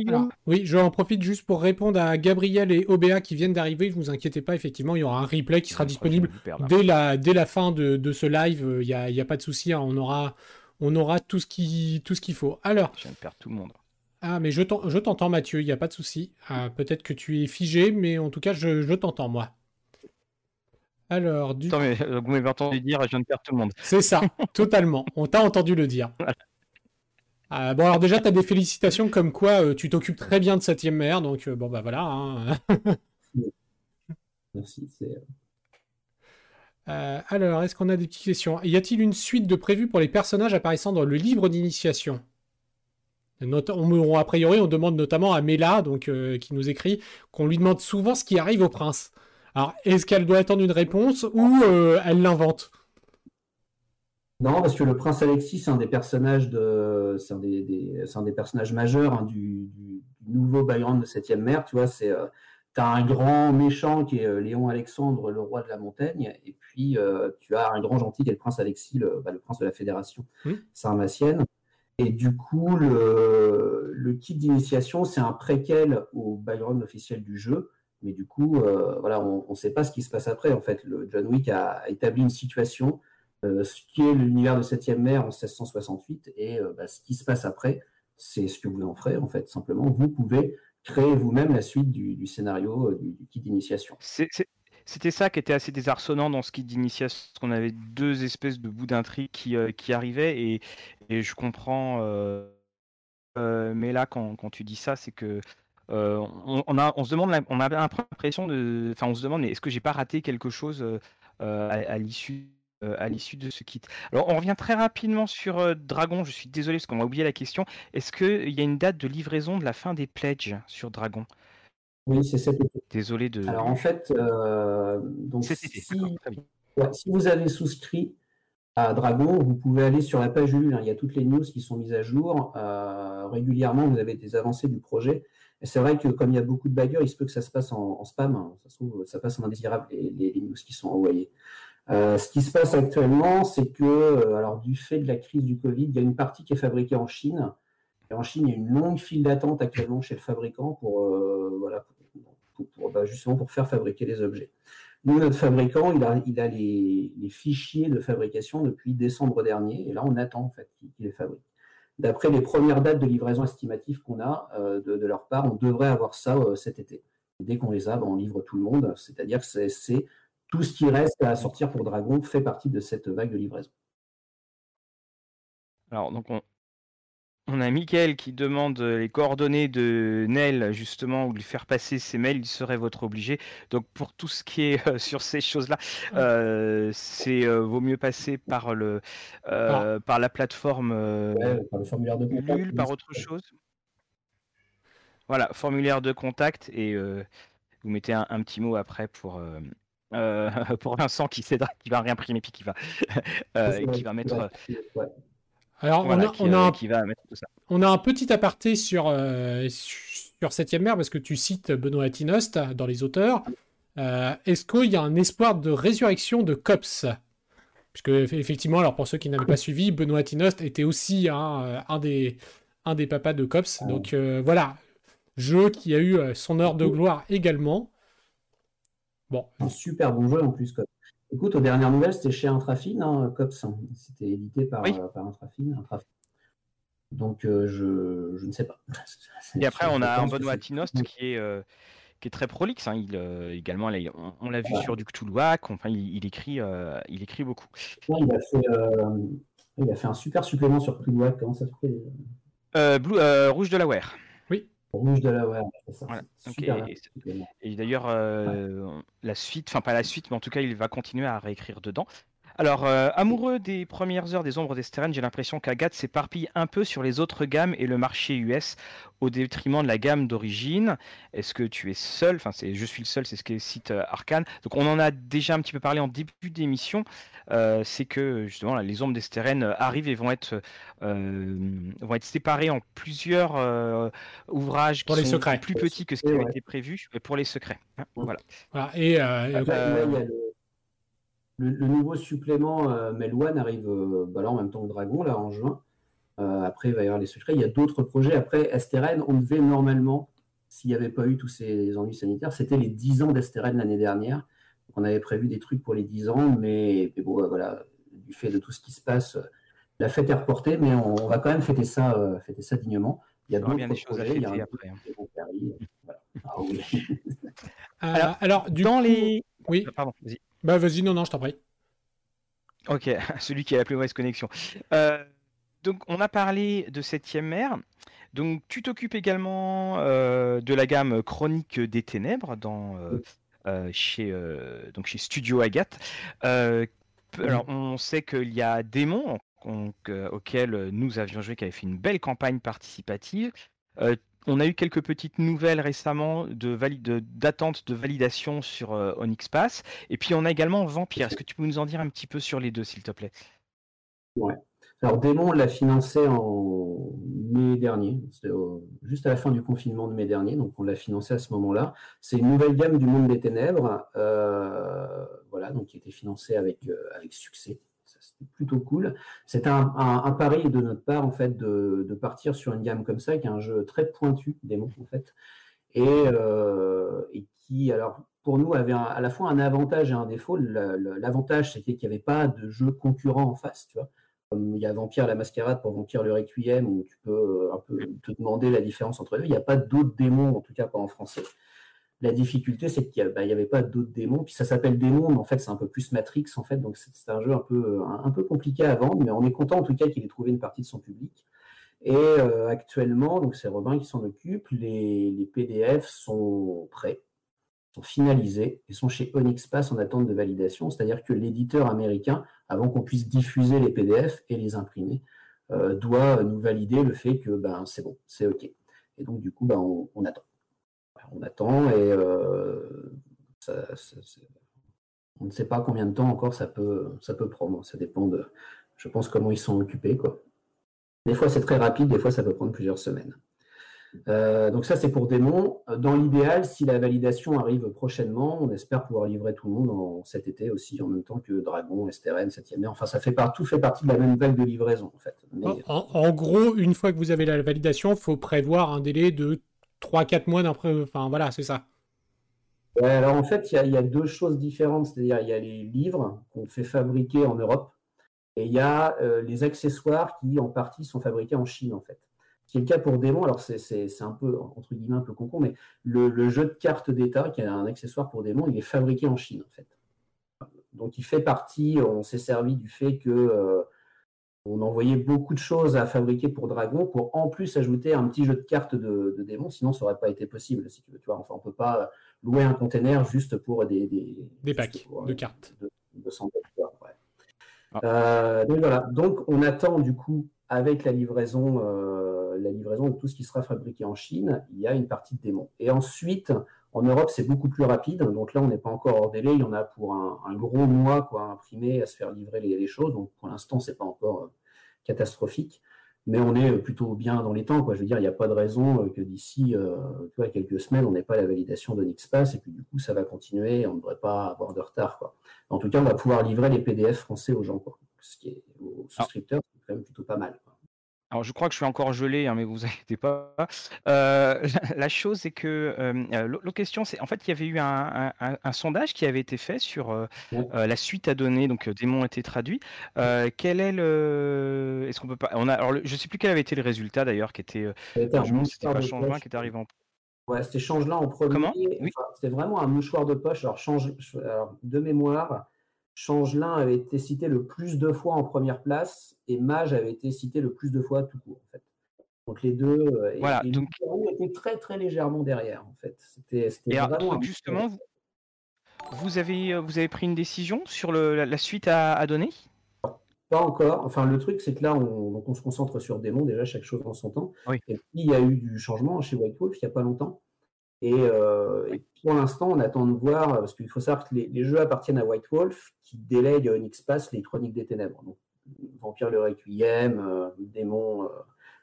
Speaker 1: oui, j'en profite juste pour répondre à Gabriel et OBA qui viennent d'arriver. Ne vous inquiétez pas, effectivement, il y aura un replay qui sera disponible dès la, dès la fin de, de ce live. Il n'y a, y a, pas de souci, hein. on aura, on aura tout ce qu'il faut. Alors.
Speaker 2: Je viens de perdre tout le monde.
Speaker 1: Ah, mais je t'entends, Mathieu, il n'y a pas de souci. Ah, peut-être que tu es figé, mais en tout cas, je, je t'entends, moi. Alors, du.
Speaker 2: Attends, mais vous m'avez entendu dire, je viens de perdre tout le monde.
Speaker 1: C'est ça, totalement. On t'a entendu le dire. Euh, bon, alors déjà, tu as des félicitations comme quoi euh, tu t'occupes très bien de septième mère, donc euh, bon, bah voilà. Hein.
Speaker 3: Merci.
Speaker 1: alors, est-ce qu'on a des petites questions? Y a-t-il une suite de prévues pour les personnages apparaissant dans le livre d'initiation? On, A priori, on demande notamment à Mela, donc, qui nous écrit, qu'on lui demande souvent ce qui arrive au prince. Alors, est-ce qu'elle doit attendre une réponse ou elle l'invente?
Speaker 3: Non, parce que le prince Alexis, c'est un des personnages de, c'est un des, un des personnages majeurs hein, du, nouveau Bayron de Septième Mer. Tu vois, c'est, euh, as un grand méchant qui est euh, Léon Alexandre, le roi de la montagne, et puis euh, tu as un grand gentil qui est le prince Alexis, le, bah, prince de la Fédération mmh. sarmatienne. Et du coup, le, le kit d'initiation, c'est un préquel au background officiel du jeu. Mais du coup, voilà, on ne sait pas ce qui se passe après. En fait, le John Wick a établi une situation euh, ce qui est l'univers de 7e mer en 1668 et euh, bah, ce qui se passe après, c'est ce que vous en ferez en fait, simplement. Vous pouvez créer vous-même la suite du, scénario euh, du, kit d'initiation.
Speaker 2: C'était ça qui était assez désarçonnant dans ce kit d'initiation, qu'on avait deux espèces de bouts d'intrigue qui, qui arrivaient et, et, je comprends. mais là, quand, quand, tu dis ça, c'est que on, a, on se demande, on a l'impression de, enfin, on se demande, est-ce que j'ai pas raté quelque chose à l'issue euh, à l'issue de ce kit. Alors, on revient très rapidement sur euh, Dragon. Je suis désolé parce qu'on a oublié la question. Est-ce qu'il y a une date de livraison de la fin des pledges sur Dragon?
Speaker 3: Oui, c'est cet été.
Speaker 2: Désolé de.
Speaker 3: Alors, en fait, euh, donc, si, vous avez souscrit à Dragon, vous pouvez aller sur la page Ulule. Hein. Il y a toutes les news qui sont mises à jour. régulièrement, vous avez des avancées du projet. Et c'est vrai que comme il y a beaucoup de bagueurs, il se peut que ça se passe en, spam. Hein. Ça, se trouve, ça passe en indésirable, les, les news qui sont envoyées. Euh, ce qui se passe actuellement, c'est que, euh, alors du fait de la crise du Covid, il y a une partie qui est fabriquée en Chine. Et en Chine, il y a une longue file d'attente actuellement chez le fabricant pour, euh, voilà, bah, justement pour faire fabriquer les objets. Nous, notre fabricant, il a, il a les, fichiers de fabrication depuis décembre dernier, et là, on attend en fait qu'il les fabrique. D'après les premières dates de livraison estimatives qu'on a de, leur part, on devrait avoir ça cet été. dès qu'on les a, ben, on livre tout le monde, c'est-à-dire que c'est tout ce qui reste à sortir pour Dragon fait partie de cette vague de livraison.
Speaker 2: Alors, donc on, a Mickaël qui demande les coordonnées de Nel, justement, ou lui faire passer ses mails, il serait votre obligé. Donc, pour tout ce qui est euh, sur ces choses-là, euh, c'est euh, vaut mieux passer par, le, ah. par la plateforme
Speaker 3: par le formulaire de
Speaker 2: contact, par autre chose. Voilà, formulaire de contact, et vous mettez un, petit mot après pour euh, pour Vincent qui cédera, qui va réimprimer puis qui va, euh, qui va mettre.
Speaker 1: Alors on, a, on, a un, qui va mettre tout ça. on a un petit aparté sur euh, sur septième mer parce que tu cites Benoît Atinost dans les auteurs. Est-ce qu'il y a un espoir de résurrection de Cops? Puisque effectivement, alors pour ceux qui n'avaient pas suivi, Benoît Atinost était aussi un, un des un des papas de Cops. Donc voilà, jeu qui a eu son heure de gloire également.
Speaker 3: Bon. Un super bon jeu en plus. Écoute, aux dernières nouvelles, c'était chez Intrafine, hein, Cops. C'était édité par, euh, par Intrafine, Donc, euh, je, je, ne sais pas.
Speaker 2: Et après, on a un Benoît Tinost qui est, euh, qui est très prolixe. Hein. Il, également, on, l'a vu sur du Cthulhuac. Enfin, il, écrit, il écrit beaucoup.
Speaker 3: il, a fait, il, a fait, un super supplément sur Cthulhuac. Comment ça
Speaker 2: s'appelle? Rouge de la Ware.
Speaker 3: Rouge de la
Speaker 2: et, d'ailleurs, euh, la suite, enfin pas la suite, mais en tout cas, il va continuer à réécrire dedans. Alors, euh, amoureux des premières heures des ombres d'Esteren, j'ai l'impression qu'Agathe s'éparpille un peu sur les autres gammes et le marché US au détriment de la gamme d'origine. Est-ce que tu es seul? Enfin, c'est je suis le seul, c'est ce que cite euh, Arkane. Donc, on en a déjà un petit peu parlé en début d'émission. Euh, c'est que justement, les ombres d'Esteren arrivent et vont être, vont être séparées en plusieurs ouvrages
Speaker 1: pour qui les sont secrets.
Speaker 2: plus petits que ce qui avait été prévu pour les secrets. Voilà.
Speaker 1: voilà. Et
Speaker 3: le, nouveau supplément euh, Melwan arrive euh, bah là, en même temps que Dragon, là, en juin. Euh, après, il va y avoir les secrets. Il y a d'autres projets. Après, Esteren, on devait normalement, s'il n'y avait pas eu tous ces ennuis sanitaires, c'était les 10 ans d'Esteren l'année dernière. on avait prévu des trucs pour les 10 ans, mais, bon, voilà, du fait de tout ce qui se passe, la fête est reportée, mais on, va quand même fêter ça, fêter ça dignement.
Speaker 2: Il y a d'autres projets. Il y a un après.
Speaker 1: Hein. alors, du
Speaker 2: dans les.
Speaker 1: Oui.
Speaker 2: Ah, pardon, vas-y.
Speaker 1: Bah vas-y, non, non, je t'en prie.
Speaker 2: Ok, celui qui a la plus mauvaise connexion. Euh, donc on a parlé de septième mer. Donc tu t'occupes également euh, de la gamme Chronique des Ténèbres dans, euh, chez, donc chez Studio Agathe. alors on sait qu'il y a Démon auquel nous avions joué, qui avait fait une belle campagne participative. On a eu quelques petites nouvelles récemment de d'attente de, validation sur euh, Onyx Pass. Et puis on a également Vampire. Est-ce que tu peux nous en dire un petit peu sur les deux, s'il te plaît?
Speaker 3: Ouais. Alors Démon, on l'a financé en mai dernier, juste à la fin du confinement de mai dernier, donc on l'a financé à ce moment-là. C'est une nouvelle gamme du monde des ténèbres, euh, voilà, donc qui été financée euh, avec succès. Plutôt cool. C'était un, un, pari de notre part, en fait, de, partir sur une gamme comme ça, qui est un jeu très pointu, démon, en fait, et, euh, qui, alors, pour nous, avait à la fois un avantage et un défaut. L'avantage, c'était qu'il n'y avait pas de jeu concurrent en face, tu vois. Comme il y a Vampire la Mascarade pour Vampire le Requiem, où tu peux un peu te demander la différence entre eux. Il n'y a pas d'autres démons, en tout cas pas en français. La difficulté, c'est qu'il n'y bah, avait pas d'autres démons. Puis ça s'appelle démon, mais en fait, c'est un peu plus Matrix, en fait. Donc c'est un jeu un peu, compliqué à vendre, mais on est content en tout cas qu'il ait trouvé une partie de son public. Et euh, actuellement, donc c'est Robin qui s'en occupe, les, PDF sont prêts, sont finalisés et sont chez Onyx en attente de validation. C'est-à-dire que l'éditeur américain, avant qu'on puisse diffuser les PDF et les imprimer, euh, doit nous valider le fait que ben, c'est bon, c'est OK. Et donc, du coup, ben, on attend on attend et euh, on ne sait pas combien de temps encore ça peut, ça peut prendre. Ça dépend de, je pense, comment ils sont occupés. Des fois, c'est très rapide, des fois, ça peut prendre plusieurs semaines. Euh, donc ça, c'est pour Démon. Dans l'idéal, si la validation arrive prochainement, on espère pouvoir livrer tout le monde en, cet été aussi, en même temps que Dragon, STRN, 7e Enfin, ça fait tout fait partie de la même vague de livraison, en fait.
Speaker 1: en, gros, une fois que vous avez la validation, il faut prévoir un délai de 3-4 mois d'après. Enfin, voilà, c'est ça.
Speaker 3: alors en fait, il y, a deux choses différentes. C'est-à-dire, il y a les livres qu'on fait fabriquer en Europe et il y a euh, les accessoires qui, en partie, sont fabriqués en Chine, en fait. Ce qui est le cas pour Démon. Alors, c'est un peu, entre guillemets, un peu concon, mais le, jeu de cartes d'État, qui est un accessoire pour Démon, il est fabriqué en Chine, en fait. Donc, il fait partie, on s'est servi du fait que. Euh, on envoyait beaucoup de choses à fabriquer pour Dragon pour en plus ajouter un petit jeu de cartes de, démons, sinon ça n'aurait pas été possible. Si tu veux, tu vois. Enfin, on peut pas louer un container juste pour des,
Speaker 1: des, packs de cartes. De,
Speaker 3: ah. euh, donc voilà. Donc on attend du coup avec la livraison, euh, la livraison de tout ce qui sera fabriqué en Chine, il y a une partie de démons. Et ensuite, en Europe, c'est beaucoup plus rapide. Donc là, on n'est pas encore hors délai. Il y en a pour un, gros mois quoi, imprimé à se faire livrer les, les choses. Donc pour l'instant, c'est pas encore euh, catastrophique. Mais on est plutôt bien dans les temps. Quoi. Je veux dire, il n'y a pas de raison euh, que d'ici euh, quelques semaines, on n'ait pas la validation de Nixpass. Et puis du coup, ça va continuer. On ne devrait pas avoir de retard. Quoi. En tout cas, on va pouvoir livrer les PDF français aux gens. Quoi. Ce qui est aux ah. souscripteurs, quand même plutôt pas mal.
Speaker 2: Alors, je crois que je suis encore gelé, hein, mais vous inquiétez pas. Euh, la chose, c'est que euh, euh, l'autre question, c'est en fait, il y avait eu un, sondage qui avait été fait sur la suite à donner. Donc, démon était traduit. quel est le Est-ce qu'on peut pas On a. Alors, je sais plus quel avait été le résultat d'ailleurs, qui était. C'était pas Changelin qui est arrivé en.
Speaker 3: Ouais, c'était Changelin en premier. Comment? C'était vraiment un mouchoir de poche. Alors, change... Alors, de mémoire. Changelin avait été cité le plus de fois en première place et Mage avait été cité le plus de fois tout court. En fait. Donc les deux, euh, voilà, et, donc... était très très légèrement derrière en fait. C'était
Speaker 2: justement, vous, avez euh, vous avez pris une décision sur le, la, suite à, donner?
Speaker 3: Pas encore. Enfin le truc c'est que là on, on, se concentre sur Démon déjà chaque chose en son temps. Et puis il y a eu du changement chez White Wolf il n'y a pas longtemps. Euh, et, pour l'instant, on attend de voir, parce qu'il faut savoir que les, jeux appartiennent à White Wolf, qui délègue à Onyx Pass les Chroniques des Ténèbres. Donc, Vampire le Requiem, euh, Démon, euh,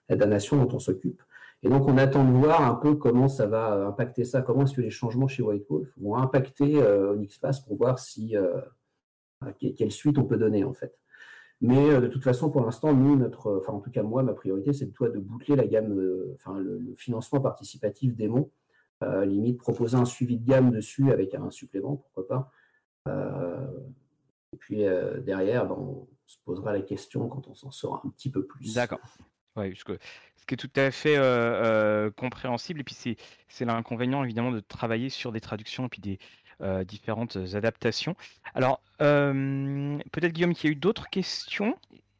Speaker 3: la damnation dont on s'occupe. Et donc, on attend de voir un peu comment ça va impacter ça, comment est-ce que les changements chez White Wolf vont impacter Onyx Pass pour voir si quelle suite on peut donner en fait. Mais de toute façon, pour l'instant, nous, notre, enfin en tout cas moi, ma priorité, c'est de de boucler la gamme, enfin le, financement participatif démon euh, limite proposer un suivi de gamme dessus avec un supplément, pourquoi pas. Euh, et puis euh, derrière, ben, on se posera la question quand on s'en saura un petit peu plus.
Speaker 2: D'accord. ce qui est tout à fait compréhensible. Et puis c'est l'inconvénient évidemment de travailler sur des traductions et puis des différentes adaptations. Alors peut-être Guillaume qu'il y a eu d'autres questions?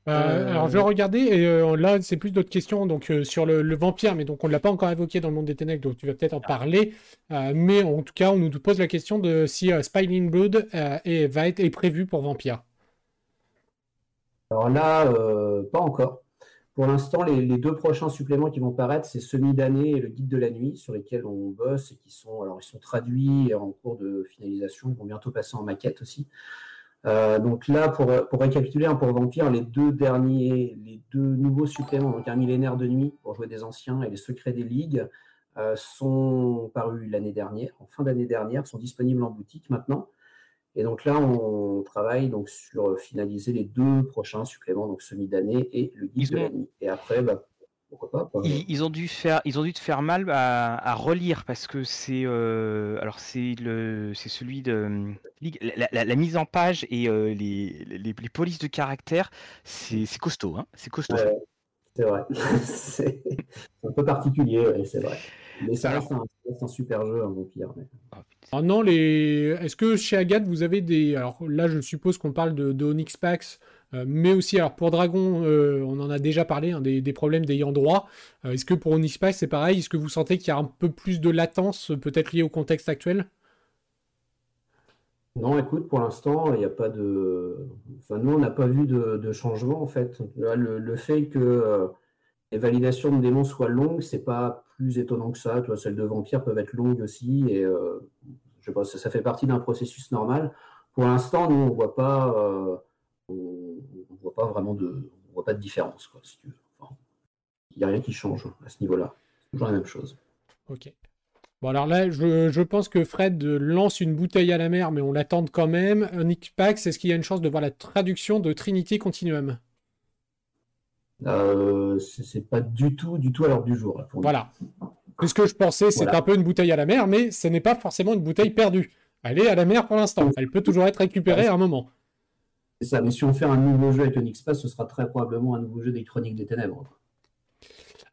Speaker 1: Euh, alors je vais regarder et euh, là c'est plus d'autres questions donc euh, sur le, vampire mais donc on ne l'a pas encore évoqué dans le monde des ténèbres donc tu vas peut-être en ah. parler mais en tout cas on nous pose la question de si Spilling Blood est, va être est prévu pour vampire.
Speaker 3: Alors là pas encore. Pour l'instant les, deux prochains suppléments qui vont paraître c'est Semi d'année et le guide de la nuit sur lesquels on bosse et qui sont alors ils sont traduits en cours de finalisation ils vont bientôt passer en maquette aussi. Euh, donc là, pour, pour récapituler, hein, pour Vampire, les deux derniers, les deux nouveaux suppléments, donc un millénaire de nuit pour jouer des anciens et les secrets des ligues, euh, sont parus l'année dernière, en fin d'année dernière, sont disponibles en boutique maintenant. Et donc là, on travaille donc sur finaliser les deux prochains suppléments, donc semi d'année et le guide de la nuit. Et après, bah, pourquoi pas
Speaker 2: ils, ont dû faire, ils ont dû te faire mal à, relire parce que c'est, euh, alors c'est le, c'est celui de la, mise en page et euh, les, les, polices de caractère, c'est, costaud, hein c'est costaud.
Speaker 3: c'est vrai, c'est un peu particulier, c'est vrai. Mais ça reste, un, super jeu, un vampire. Mais...
Speaker 1: Ah, non, les... est-ce que chez Agathe, vous avez des. Alors là, je suppose qu'on parle de, de Onyx Pax, euh, mais aussi, alors pour Dragon, euh, on en a déjà parlé, hein, des, problèmes d'ayant droit. Euh, est-ce que pour Onyx Pax, c'est pareil? Est-ce que vous sentez qu'il y a un peu plus de latence, peut-être liée au contexte actuel?
Speaker 3: Non, écoute, pour l'instant, il n'y a pas de. Enfin, nous, on n'a pas vu de, changement, en fait. le, fait que les validations de démons soient longues, c'est pas plus étonnant que ça. Toi, celles de vampires peuvent être longues aussi, et euh, je pense ça, ça fait partie d'un processus normal. Pour l'instant, nous, on voit pas, euh, on, voit pas vraiment de, on voit pas de différence, quoi, si tu veux. il n'y a rien qui change à ce niveau-là. C'est toujours la même chose.
Speaker 1: Ok. Bon, alors là, je, je, pense que Fred lance une bouteille à la mer, mais on l'attend quand même. Nick Pax, est-ce qu'il y a une chance de voir la traduction de Trinity Continuum?
Speaker 3: Euh, c'est pas du tout, du tout à l'heure du jour.
Speaker 1: voilà. Ce que je pensais, c'est un peu une bouteille à la mer, mais ce n'est pas forcément une bouteille perdue. Elle est à la mer pour l'instant. Elle peut toujours être récupérée à un moment.
Speaker 3: C'est ça, mais si on fait un nouveau jeu avec Onyx Pass, ce sera très probablement un nouveau jeu d'électronique des ténèbres.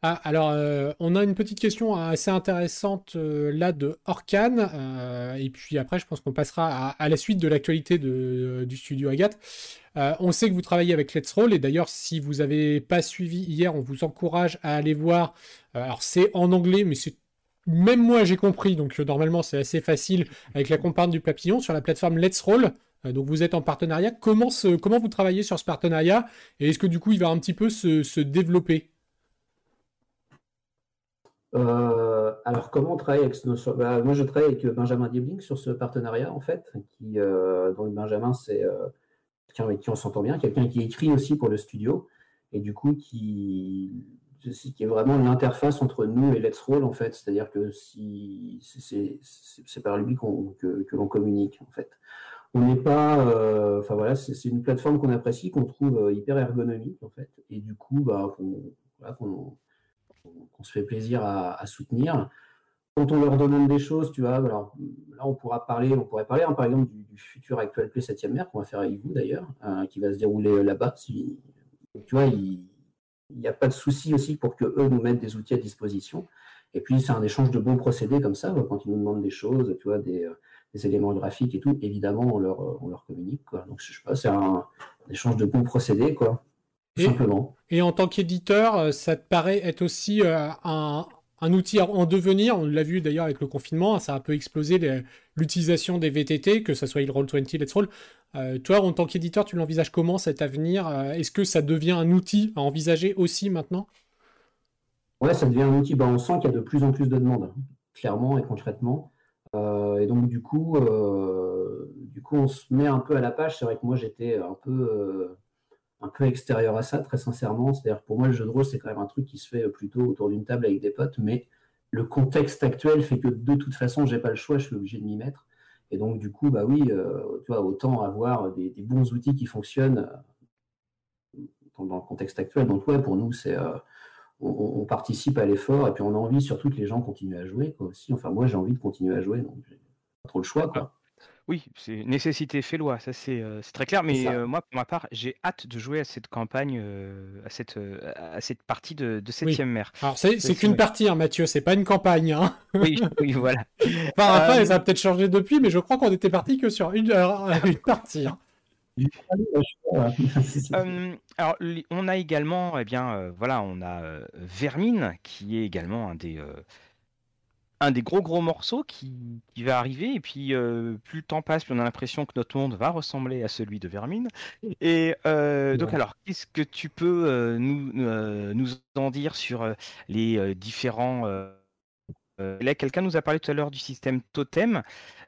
Speaker 1: Ah, alors, euh, on a une petite question assez intéressante euh, là de Orkan. Euh, et puis après, je pense qu'on passera à, la suite de l'actualité du studio Agathe. on sait que vous travaillez avec Let's Roll. Et d'ailleurs, si vous n'avez pas suivi hier, on vous encourage à aller voir. alors, c'est en anglais, mais c'est. Même moi, j'ai compris. Donc, normalement, c'est assez facile avec la comparne du papillon sur la plateforme Let's Roll. Donc, vous êtes en partenariat. Comment, vous travaillez sur ce partenariat Et est-ce que du coup, il va un petit peu se développer?
Speaker 3: Euh, alors, comment on travaille avec nos... Bah, moi, je travaille avec Benjamin Diebling sur ce partenariat, en fait. Euh, donc, Benjamin, c'est euh, quelqu'un avec qui on s'entend bien, quelqu'un qui écrit aussi pour le studio, et du coup, qui, est vraiment l'interface entre nous et Let's Roll, en fait. C'est-à-dire que si, c'est par lui que l'on communique, en fait. On n'est pas. Enfin, voilà, c'est une plateforme qu'on apprécie, qu'on trouve hyper ergonomique, en fait. Et du coup, bah, qu'on se fait plaisir à, soutenir. Quand on leur demande des choses, tu vois, alors là on pourra parler, on pourrait parler hein, par exemple du, futur actuel Play 7 mer qu'on va faire avec vous d'ailleurs, euh, qui va se dérouler là-bas. Tu vois, il n'y a pas de souci aussi pour que eux nous mettent des outils à disposition. Et puis c'est un échange de bons procédés comme ça, quand ils nous demandent des choses, tu vois, des, éléments graphiques et tout, évidemment on leur, on leur communique. Quoi. Donc je sais pas, c'est un, un, échange de bons procédés, quoi.
Speaker 1: Et, et en tant qu'éditeur, euh, ça te paraît être aussi euh, un, outil en devenir? On l'a vu d'ailleurs avec le confinement, ça a un peu explosé l'utilisation des VTT, que ce soit il Roll20, Let's Roll. Euh, toi, en tant qu'éditeur, tu l'envisages comment cet avenir? Est-ce que ça devient un outil à envisager aussi maintenant?
Speaker 3: Ouais, ça devient un outil. Bah, on sent qu'il y a de plus en plus de demandes, clairement et concrètement. Et donc, du coup, du coup, on se met un peu à la page. C'est vrai que moi, j'étais un peu un peu extérieur à ça, très sincèrement. C'est-à-dire, pour moi, le jeu de rôle, c'est quand même un truc qui se fait plutôt autour d'une table avec des potes, mais le contexte actuel fait que de toute façon, j'ai pas le choix, je suis obligé de m'y mettre. Et donc, du coup, bah oui, euh, tu vois, autant avoir des, bons outils qui fonctionnent euh, dans, le contexte actuel. Donc, ouais, pour nous, c'est. Euh, on, participe à l'effort et puis on a envie surtout que les gens continuent à jouer quoi, aussi. Enfin, moi, j'ai envie de continuer à jouer, donc j'ai pas trop le choix. Quoi.
Speaker 2: Oui, c'est nécessité fait loi, ça c'est très clair. Mais moi, pour ma part, j'ai hâte de jouer à cette campagne, à cette à cette partie de, de septième mer.
Speaker 1: Alors c'est qu'une partie, hein, Mathieu, c'est pas une campagne. Hein.
Speaker 2: Oui, oui, voilà.
Speaker 1: Enfin, après, ça a peut-être changé depuis, mais je crois qu'on était parti que sur une, une partie. Hein.
Speaker 2: alors, on a également, eh bien, voilà, on a Vermine, qui est également un des un des gros gros morceaux qui, va arriver. Et puis euh, plus le temps passe plus on a l'impression que notre monde va ressembler à celui de Vermine. Et euh, donc alors qu'est-ce que tu peux euh, nous, nous en dire sur les différents là quelqu'un nous a parlé tout à l'heure du système totem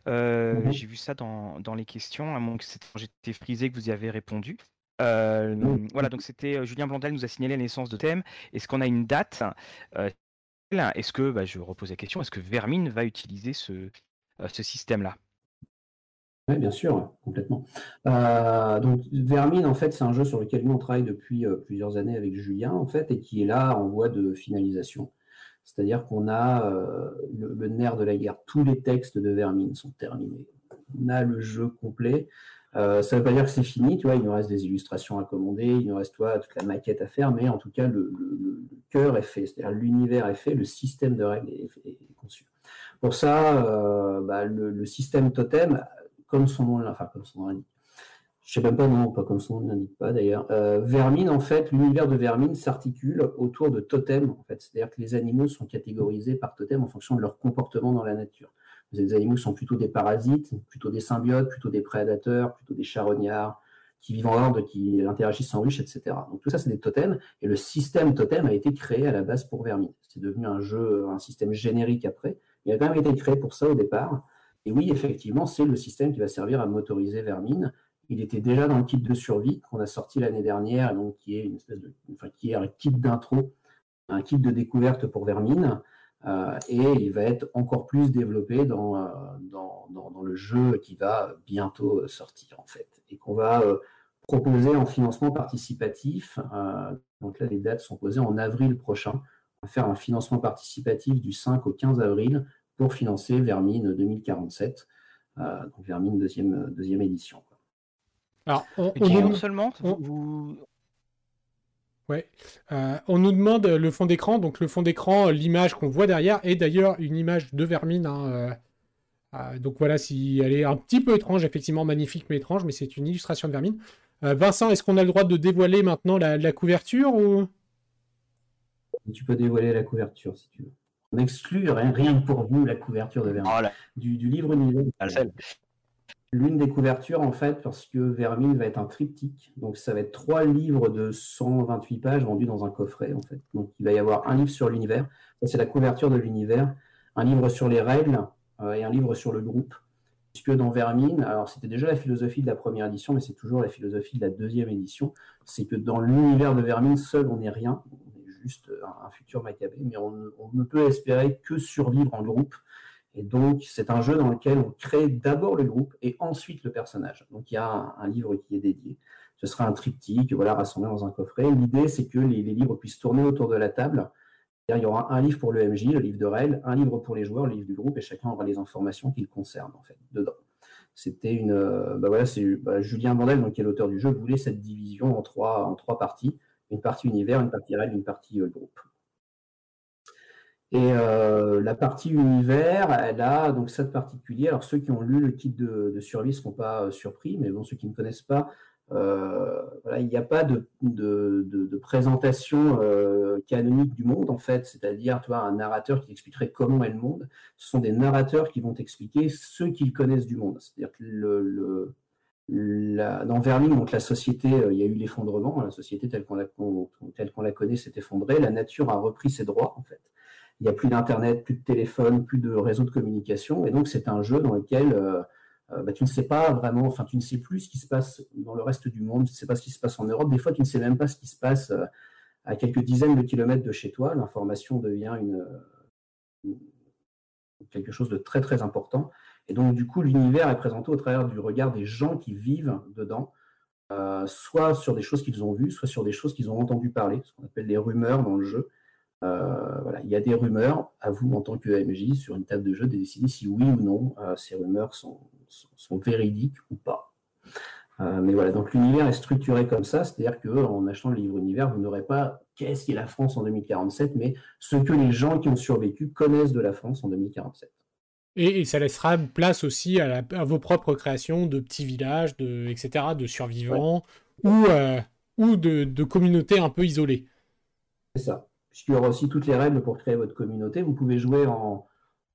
Speaker 2: mhm. j'ai vu ça dans, dans, les questions à moins que j'étais frisé que vous y avez répondu voilà, donc c'était Julien Blondel nous a signalé la naissance de thème. Est-ce qu'on a une date? Est-ce que, bah, je repose la question, est-ce que Vermine va utiliser ce, euh, ce système-là?
Speaker 3: Oui, bien sûr, complètement. Euh, donc, Vermine, en fait, c'est un jeu sur lequel nous, on travaille depuis euh, plusieurs années avec Julien, en fait, et qui est là en voie de finalisation. C'est-à-dire qu'on a euh, le, nerf de la guerre. Tous les textes de Vermine sont terminés. On a le jeu complet. ça ne veut pas dire que c'est fini, tu vois, il nous reste des illustrations à commander, il nous reste toute la maquette à faire, mais en tout cas, le, cœur est fait, c'est-à-dire l'univers est fait, le système de règles est, conçu. Pour ça, bah, le, système totem, comme son nom, comme son nom l'indique. Je sais même pas non, pas comme son nom l'indique pas d'ailleurs. Euh, Vermine, en fait, l'univers de Vermine s'articule autour de totems, en fait. C'est-à-dire que les animaux sont catégorisés par totems en fonction de leur comportement dans la nature. Des animaux sont plutôt des parasites, plutôt des symbiotes, plutôt des prédateurs, plutôt des charognards, qui vivent en horde, qui interagissent en ruche, etc. Donc tout ça, c'est des totems, et le système totem a été créé à la base pour Vermine. C'est devenu un jeu, un système générique après. Il a quand même été créé pour ça au départ. Et oui, effectivement, c'est le système qui va servir à motoriser Vermine. Il était déjà dans le kit de survie qu'on a sorti l'année dernière, donc qui est une espèce de, un kit d'intro, un kit de découverte pour Vermine. Euh, et il va être encore plus développé dans, euh, le jeu qui va bientôt euh, sortir en fait et qu'on va proposer en financement participatif. donc là, les dates sont posées en avril prochain. On va faire un financement participatif du 5 au 15 avril pour financer Vermine 2047, euh, donc Vermine deuxième, deuxième édition.
Speaker 2: Alors, on, on seulement vous...
Speaker 1: Ouais. Euh, on nous demande le fond d'écran. Donc le fond d'écran, l'image qu'on voit derrière est d'ailleurs une image de Vermine. Hein, euh, donc voilà, si elle est un petit peu étrange, effectivement magnifique mais étrange, mais c'est une illustration de Vermine. Vincent, est-ce qu'on a le droit de dévoiler maintenant la, la couverture ou?
Speaker 3: Tu peux dévoiler la couverture si tu veux on exclut rien, pour vous la couverture de Vermine. Oh du, livre univers. L'une des couvertures, en fait, parce que Vermine va être un triptyque. Donc, ça va être trois livres de 128 pages vendus dans un coffret, en fait. Donc, il va y avoir un livre sur l'univers. c'est la couverture de l'univers. Un livre sur les règles euh, et un livre sur le groupe. Puisque dans Vermine, alors c'était déjà la philosophie de la première édition, mais c'est toujours la philosophie de la deuxième édition. C'est que dans l'univers de Vermine, seul on n'est rien juste un, futur Maccabée, mais on, ne peut espérer que survivre en groupe. Et donc, c'est un jeu dans lequel on crée d'abord le groupe et ensuite le personnage. Donc, il y a un, livre qui est dédié. Ce sera un triptyque, voilà, rassemblé dans un coffret. L'idée, c'est que les, livres puissent tourner autour de la table. Il y aura un livre pour le MJ, le livre de règles, un livre pour les joueurs, le livre du groupe, et chacun aura les informations qui le en fait, dedans. C'était une. Euh, bah voilà, bah, Julien Bandel, donc, qui est l'auteur du jeu, voulait cette division en trois, en trois parties une partie univers, une partie règle, une partie euh, groupe. Et euh, la partie univers, elle a donc ça de particulier. Alors ceux qui ont lu le kit de, survie ne seront pas euh, surpris, mais bon, ceux qui ne connaissent pas, il n'y a pas de, présentation canonique du monde en fait, c'est-à-dire tu vois, un narrateur qui expliquerait comment est le monde. Ce sont des narrateurs qui vont expliquer ce qu'ils connaissent du monde. C'est-à-dire que dans Vermine, donc la société, euh, il y a eu l'effondrement, la société telle qu'on la connaît s'est effondrée, la nature a repris ses droits en fait. Il n'y a plus d'internet, plus de téléphone, plus de réseau de communication, et donc c'est un jeu dans lequel euh, euh, bah, tu ne sais pas vraiment, enfin tu ne sais plus ce qui se passe dans le reste du monde, tu ne sais pas ce qui se passe en Europe, des fois tu ne sais même pas ce qui se passe à quelques dizaines de kilomètres de chez toi, l'information devient quelque chose de très très important. Et donc, du coup, l'univers est présenté au travers du regard des gens qui vivent dedans, euh, soit sur des choses qu'ils ont vues, soit sur des choses qu'ils ont entendu parler, ce qu'on appelle des rumeurs dans le jeu. Euh, voilà, il y a des rumeurs, à vous en tant que MJ, sur une table de jeu, de décider si oui ou non euh, ces rumeurs sont, sont, véridiques ou pas. mais voilà, donc l'univers est structuré comme ça, c'est-à-dire qu'en achetant le livre univers, vous n'aurez pas qu'est-ce qu'est la France en 2047, mais ce que les gens qui ont survécu connaissent de la France en 2047.
Speaker 1: Et, ça laissera place aussi à, vos propres créations de petits villages, de, etc., de survivants ou, euh, ou de, communautés un peu isolées.
Speaker 3: C'est ça. Puisqu'il y aura aussi toutes les règles pour créer votre communauté. Vous pouvez jouer en,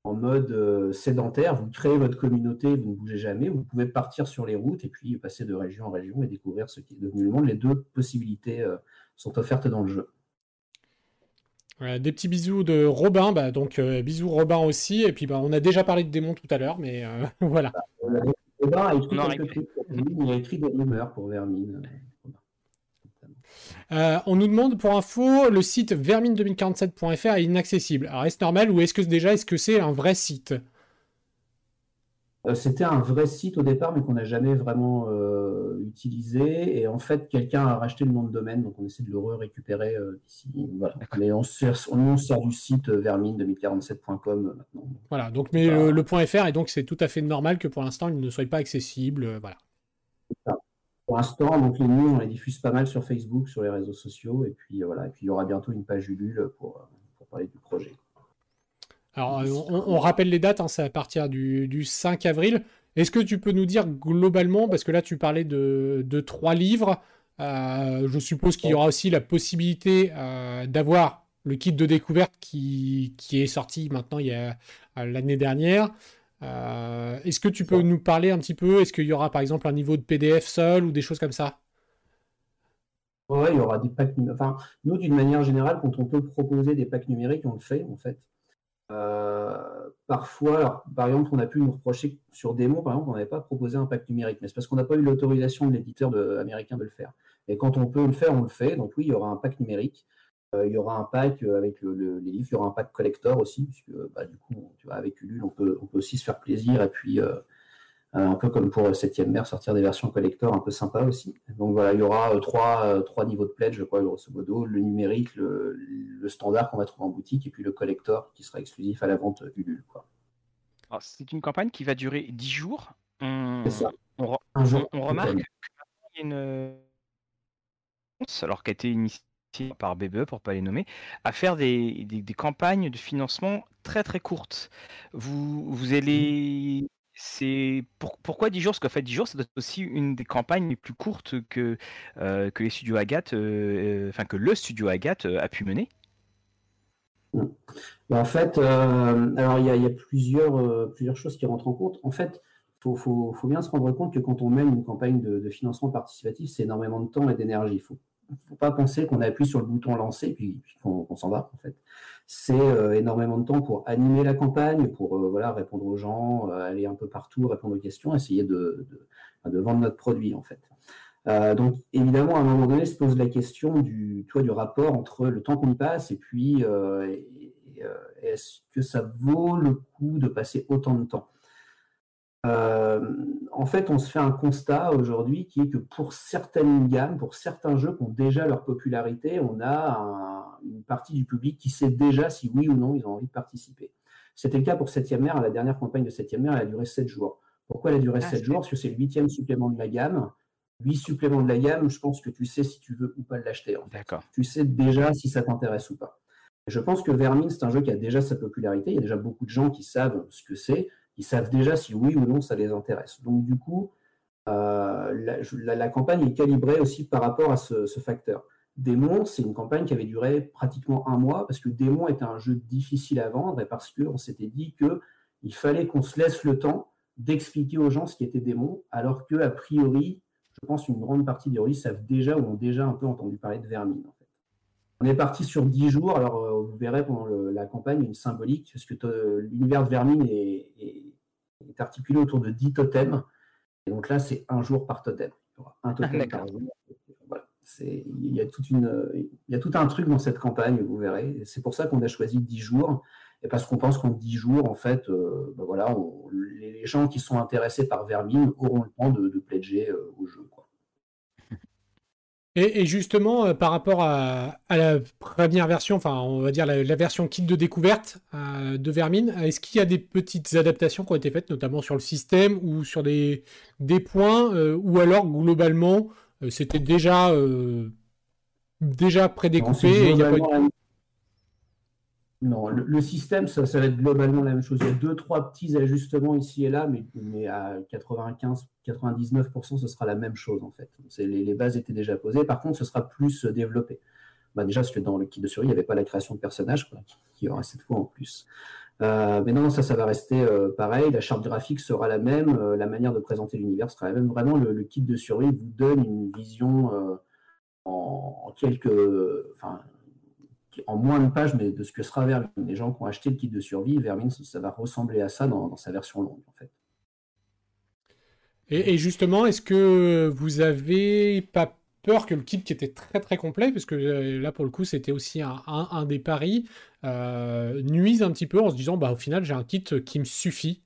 Speaker 3: mode euh, sédentaire, vous créez votre communauté, vous ne bougez jamais, vous pouvez partir sur les routes et puis passer de région en région et découvrir ce qui est devenu le monde. Les deux possibilités euh, sont offertes dans le jeu
Speaker 1: des petits bisous de Robin, bah, donc euh, bisous Robin aussi. Et puis bah, on a déjà parlé de démons tout à l'heure, mais euh, voilà.
Speaker 3: Robin a écrit, il a écrit des rumeurs pour Vermine.
Speaker 1: Euh, on nous demande pour info, le site vermine2047.fr est inaccessible. Alors est-ce normal ou est-ce que déjà est-ce que c'est un vrai site?
Speaker 3: Euh, c'était un vrai site au départ, mais qu'on n'a jamais vraiment euh, utilisé. Et en fait, quelqu'un a racheté le nom de domaine, donc on essaie de le récupérer euh, ici. Voilà. Mais on sert, on, sert du site vermine2047.com maintenant.
Speaker 1: Voilà, donc mais le, point .fr, et donc c'est tout à fait normal que pour l'instant, il ne soit pas accessible. voilà.
Speaker 3: Pour l'instant, donc les news, on les diffuse pas mal sur Facebook, sur les réseaux sociaux, et puis voilà. Et puis il y aura bientôt une page Ulule pour, pour parler du projet.
Speaker 1: Alors, on, rappelle les dates, hein, c'est à partir du, 5 avril. Est-ce que tu peux nous dire globalement, parce que là tu parlais de, trois livres, euh, je suppose qu'il y aura aussi la possibilité euh, d'avoir le kit de découverte qui, est sorti maintenant il y a euh, l'année dernière. Est-ce que tu peux nous parler un petit peu Est-ce qu'il y aura par exemple un niveau de PDF seul ou des choses comme ça?
Speaker 3: Oui, il y aura des packs. Enfin, nous, d'une manière générale, quand on peut proposer des packs numériques, on le fait en fait. Euh, parfois, par exemple, on a pu nous reprocher sur démo, par exemple, on n'avait pas proposé un pack numérique, mais c'est parce qu'on n'a pas eu l'autorisation de l'éditeur américain de le faire. Et quand on peut le faire, on le fait. Donc oui, il y aura un pack numérique. Euh, il y aura un pack avec les livres, il y aura un pack collector aussi, puisque bah, du coup, tu vois, avec Ulule, on peut, on peut aussi se faire plaisir et puis euh, euh, un peu comme pour 7 mer, sortir des versions collector un peu sympa aussi. Donc voilà, il y aura euh, trois, euh, trois niveaux de pledge, je crois, grosso modo, le numérique, le, standard qu'on va trouver en boutique, et puis le collector qui sera exclusif à la vente Ulule.
Speaker 2: C'est une campagne qui va durer 10 jours. On,
Speaker 3: ça.
Speaker 2: on, on, remarque qu'il y a une alors a été initiée par BBE, pour ne pas les nommer, à faire des, des, des, campagnes de financement très très courtes. Vous, vous allez c'est pourquoi 10 jours? Parce qu'en fait, 10 jours, c'est aussi une des campagnes les plus courtes que, euh, que les studios Agathe, euh, enfin que le studio Agathe euh, a pu mener.
Speaker 3: Mmh. En fait, alors il y, a, plusieurs, plusieurs choses qui rentrent en compte. En fait, il faut, bien se rendre compte que quand on mène une campagne de, de financement participatif, c'est énormément de temps et d'énergie. Il faut faut pas penser qu'on appuie sur le bouton lancer puis, qu'on s'en va en fait. C'est euh, énormément de temps pour animer la campagne, pour euh, répondre aux gens, euh, aller un peu partout, répondre aux questions, essayer de, vendre notre produit en fait. donc évidemment, à un moment donné, se pose la question du, du rapport entre le temps qu'on y passe et puis est-ce que ça vaut le coup de passer autant de temps? En fait, on se fait un constat aujourd'hui qui est que pour certaines gammes, pour certains jeux qui ont déjà leur popularité, on a une partie du public qui sait déjà si oui ou non ils ont envie de participer. C'était le cas pour 7e mer. La dernière campagne de 7e mer, elle a duré 7 jours. Pourquoi elle a duré 7 ah, jours? Parce que c'est le huitième supplément de la gamme. 8 suppléments de la gamme, je pense que tu sais si tu veux ou pas l'acheter. D'accord. Tu sais déjà si ça t'intéresse ou pas. Je pense que Vermin, c'est un jeu qui a déjà sa popularité. Il y a déjà beaucoup de gens qui savent ce que c'est ils savent déjà si oui ou non ça les intéresse. Donc du coup, euh, la, campagne est calibrée aussi par rapport à ce, facteur. Démon, c'est une campagne qui avait duré pratiquement un mois parce que Démon était un jeu difficile à vendre et parce qu'on s'était dit qu'il fallait qu'on se laisse le temps d'expliquer aux gens ce qui était Démon, alors que a priori, je pense une grande partie des rôlistes savent déjà ou ont déjà un peu entendu parler de Vermine. On est parti sur 10 jours, alors euh, vous verrez pendant la campagne une symbolique, parce que euh, l'univers de Vermine est articulé autour de 10 totems. Et donc là, c'est un jour par totem. Un totem par jour. Voilà. Il y, a toute une, il y a tout un truc dans cette campagne, vous verrez. C'est pour ça qu'on a choisi 10 jours. Et parce qu'on pense qu'en 10 jours, en fait, euh, ben voilà, les gens qui sont intéressés par Vermine auront le temps de, de pledger euh, au jeu.
Speaker 1: Et, justement, euh, par rapport à, la première version, enfin, on va dire la, version kit de découverte euh, de Vermine, est-ce qu'il y a des petites adaptations qui ont été faites, notamment sur le système ou sur des, des points, euh, ou alors globalement, c'était déjà, déjà prédécoupé
Speaker 3: non, le, système, ça, va être globalement la même chose. Il y a deux, trois petits ajustements ici et là, mais, mais à 95, 99%, ce sera la même chose en fait. Les, les, bases étaient déjà posées. Par contre, ce sera plus développé. Bah, déjà, parce que dans le kit de survie, il n'y avait pas la création de personnages, qui y aura cette fois en plus. Euh, mais non, ça, ça va rester euh, pareil. La charte graphique sera la même. Euh, la manière de présenter l'univers sera la même. Vraiment, le, kit de survie vous donne une vision en, quelques. En moins de pages, mais de ce que sera Vermine. Les gens qui ont acheté le kit de survie, Vermine, ça, va ressembler à ça dans, sa version longue, en fait.
Speaker 1: Et, justement, est-ce que vous avez pas peur que le kit qui était très très complet, parce que euh, là pour le coup c'était aussi un, des paris, euh, nuise un petit peu en se disant bah au final j'ai un kit qui me suffit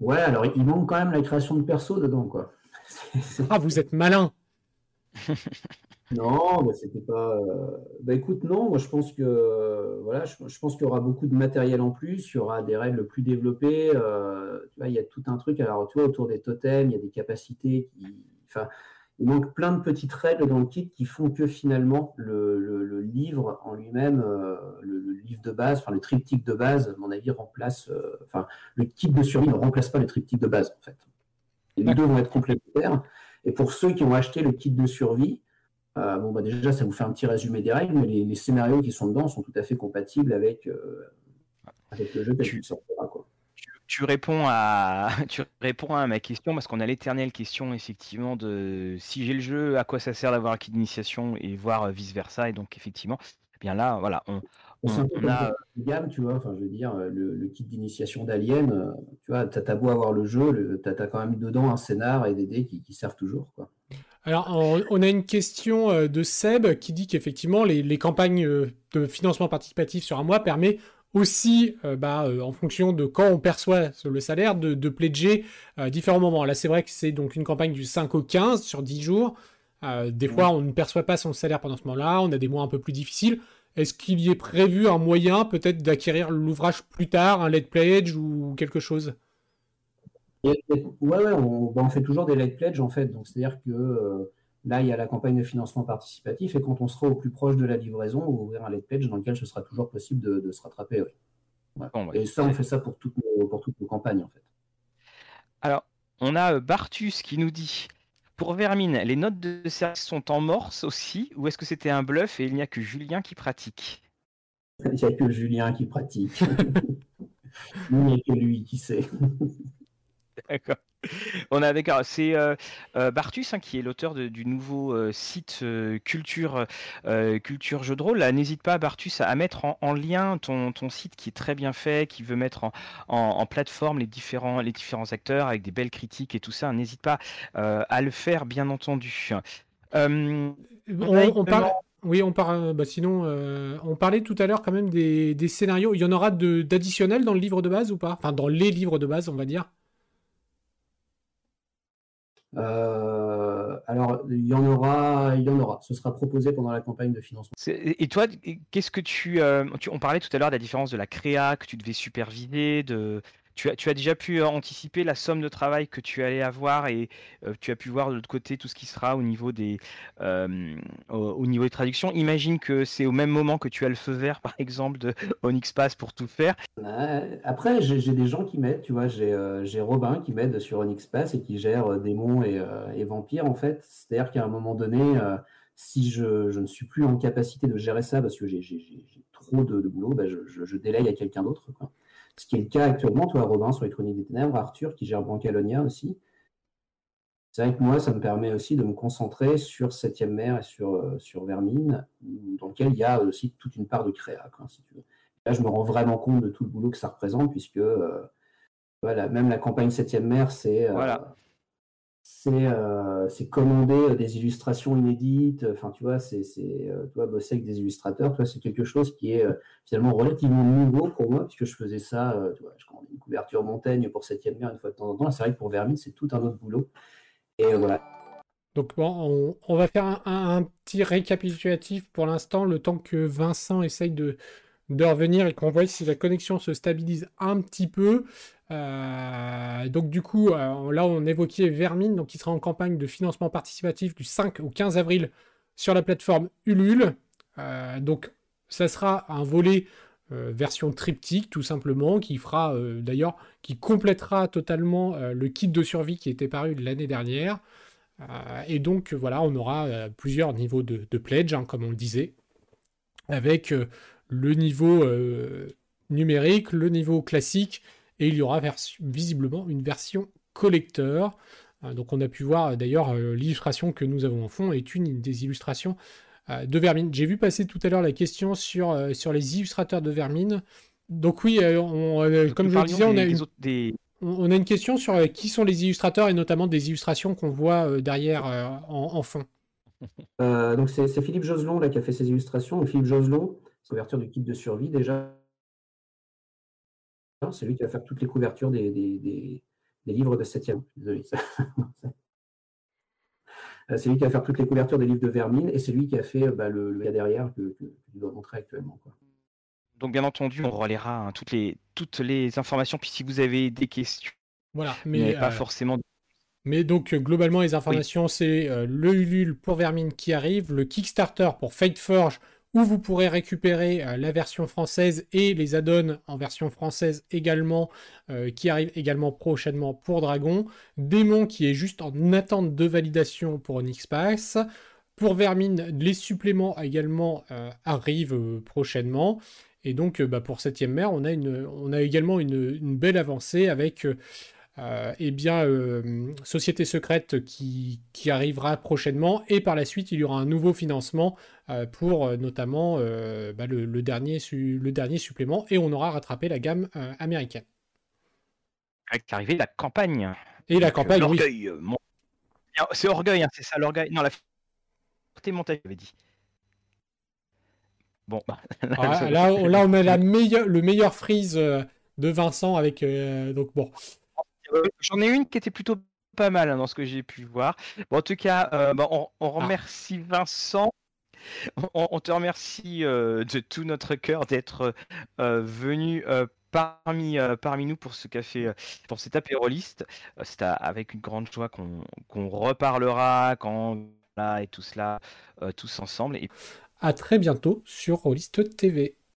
Speaker 3: Ouais, alors il manque quand même la création de perso dedans, quoi.
Speaker 1: ah, vous êtes malin
Speaker 3: Non, bah, c'était pas. Euh, bah écoute, non, moi je pense que voilà, je, pense qu'il y aura beaucoup de matériel en plus, il y aura des règles plus développées. Euh, tu vois, il y a tout un truc. Alors, tu vois, autour des totems, il y a des capacités qui. Enfin, il manque plein de petites règles dans le kit qui font que finalement le, livre en lui-même, euh, le, livre de base, enfin le triptyque de base, à mon avis, remplace. enfin, le kit de survie ne remplace pas le triptyque de base en fait. les deux vont être complémentaires. Et pour ceux qui ont acheté le kit de survie, euh, bon, bah déjà, ça vous fait un petit résumé des règles, mais les, scénarios qui sont dedans sont tout à fait compatibles avec, euh, le jeu
Speaker 2: tu, Tu, réponds à, tu réponds à ma question parce qu'on a l'éternelle question effectivement de si j'ai le jeu, à quoi ça sert d'avoir un kit d'initiation et voir vice versa. Et donc effectivement, eh bien là, voilà, on,
Speaker 3: on, a gamme, tu vois. Enfin, je veux dire, le, kit d'initiation d'Alien, euh, tu vois, t'as beau avoir le jeu, tu as, quand même dedans un scénar et des dés qui, qui servent toujours, quoi.
Speaker 1: Alors, on a une question euh, de Seb qui dit qu'effectivement, les, campagnes euh, de financement participatif sur un mois permet aussi, euh, bah, en fonction de quand on perçoit le salaire, de, de pledger à différents moments. Là, c'est vrai que c'est donc une campagne du 5 au 15 sur 10 jours. des fois, on ne perçoit pas son salaire pendant ce moment-là. On a des mois un peu plus difficiles. Est-ce qu'il y est prévu un moyen peut-être d'acquérir l'ouvrage plus tard, un late pledge ou quelque chose?
Speaker 3: Ouais, bah, on, fait toujours des late pledge en fait. Donc c'est-à-dire que euh, là, il y a la campagne de financement participatif et quand on sera au plus proche de la livraison, on va ouvrir un late pledge dans lequel ce sera toujours possible de, se rattraper. et ça, on fait ça pour toutes, nos, pour toutes nos campagnes en fait.
Speaker 2: Alors, on a euh, Bartus qui nous dit pour Vermine, les notes de service sont en morse aussi, ou est-ce que c'était un bluff et il n'y a que Julien qui pratique?
Speaker 3: Il n'y a que Julien qui pratique. il n'y a que lui qui sait.
Speaker 2: D'accord. On a d'accord. C'est euh, euh, Bartus hein, qui est l'auteur du nouveau euh, site culture culture jeu de rôle. N'hésite pas, Bartus, à, mettre en, lien ton, ton, site qui est très bien fait, qui veut mettre en, plateforme les différents les différents acteurs avec des belles critiques et tout ça. N'hésite pas à le faire, bien entendu.
Speaker 1: On, parle. Oui, on parle. Bah, sinon, on parlait tout à l'heure quand même des, des scénarios. Il y en aura d'additionnels dans le livre de base ou pas? Enfin, dans les livres de base, on va dire.
Speaker 3: Euh, alors, il y en aura, il y en aura. Ce sera proposé pendant la campagne de financement.
Speaker 2: Et toi, qu'est-ce que euh, tu, On parlait tout à l'heure de la différence de la créa que tu devais superviser, de tu as, déjà pu euh, anticiper la somme de travail que tu allais avoir et euh, tu as pu voir de l'autre côté tout ce qui sera au niveau des, euh, au, niveau des traductions. Imagine que c'est au même moment que tu as le feu vert, par exemple, de Onyxpass pour tout faire.
Speaker 3: Après, j'ai des gens qui m'aident, tu vois. J'ai Robin qui m'aide sur Onyxpass et qui gère démons et, vampires, en fait. C'est-à-dire qu'à un moment donné, si je, ne suis plus en capacité de gérer ça parce que j'ai trop de, boulot, bah, je, je, à quelqu'un d'autre. Ce qui est le cas actuellement, toi, Robin, sur les Chroniques des Ténèbres, Arthur, qui gère Brancalonia aussi. C'est vrai que moi, ça me permet aussi de me concentrer sur Septième Mer et sur, euh, sur Vermine, dans lequel il y a aussi toute une part de créa. Là, je me rends vraiment compte de tout le boulot que ça représente, puisque euh, voilà, même la campagne Septième Mer, c'est euh, euh, c'est commander euh, des illustrations inédites. Enfin, tu vois, c'est euh, toi bosser avec des illustrateurs. Toi, c'est quelque chose qui est finalement relativement nouveau pour moi, puisque je faisais ça. tu vois, je commandais une couverture montagne pour septième mer une fois de temps en temps. C'est vrai que pour Vermine, c'est tout un autre boulot. Et voilà.
Speaker 1: Donc bon, on, va faire un, petit récapitulatif pour l'instant, le temps que Vincent essaye de, de revenir et qu'on voit si la connexion se stabilise un petit peu. Euh, donc du coup, euh, là on évoquait Vermine, donc qui sera en campagne de financement participatif du 5 au 15 avril sur la plateforme Ulule. Euh, donc ça sera un volet version triptyque tout simplement, qui fera d'ailleurs, qui complétera totalement le kit de survie qui était paru l'année dernière. et donc voilà, on aura plusieurs niveaux de, pledge, hein, comme on le disait, avec le niveau numérique, le niveau classique et il y aura visiblement une version collector. Euh, donc on a pu voir euh, d'ailleurs euh, l'illustration que nous avons en fond est une des illustrations de Vermine. J'ai vu passer tout à l'heure la question sur, sur les illustrateurs de Vermine. Donc oui, comme je le disais, on a, une, on a une question sur qui sont les illustrateurs et notamment des illustrations qu'on voit derrière en, fond.
Speaker 3: donc c'est Philippe Joselon là, qui a fait ces illustrations. Philippe Joselon, couverture du kit de survie déjà, c'est lui qui va faire toutes les couvertures des, des livres de 7e. Désolé. c'est lui qui va faire toutes les couvertures des livres de Vermine et c'est lui qui a fait bah, le, le gars derrière que, que, tu dois montrer actuellement. Quoi.
Speaker 2: Donc bien entendu, on relaiera hein, toutes, les, toutes les informations. Puis si vous avez des questions,
Speaker 1: voilà, mais
Speaker 2: pas forcément
Speaker 1: mais donc, euh, globalement, les informations, c'est euh, le Ulule pour Vermine qui arrive, le Kickstarter pour Fate Forge, où vous pourrez récupérer euh, la version française et les add-ons en version française également, qui arrivent également prochainement pour Dragon. Démon qui est juste en attente de validation pour Onyx Pour Vermine, les suppléments également arrivent prochainement. Et donc, bah, pour 7ème mer, on a, une, on a également une belle avancée avec euh, eh bien, euh, Société secrète qui, arrivera prochainement. Et par la suite, il y aura un nouveau financement euh, pour notamment bah, le, dernier le dernier supplément. Et on aura rattrapé la gamme américaine.
Speaker 2: Avec l'arrivée de la campagne.
Speaker 1: Et la campagne,
Speaker 2: oui. C'est orgueil, hein, c'est ça l'orgueil. Non, la fierté montagne, j'avais dit.
Speaker 1: Bon, bah, ah, là, on, met la meilleure, le meilleur freeze de Vincent avec. donc bon.
Speaker 2: Euh, j'en ai une qui était plutôt pas mal hein, dans ce que j'ai pu voir. Bon, en tout cas, euh, bah, on, ah. remercie Vincent. On, te remercie euh, de tout notre cœur d'être venu parmi, parmi nous pour ce café, pour cet apéroliste. C'est avec une grande joie qu'on reparlera quand là et tout cela, tous ensemble. Et...
Speaker 1: À très bientôt sur Rollist TV.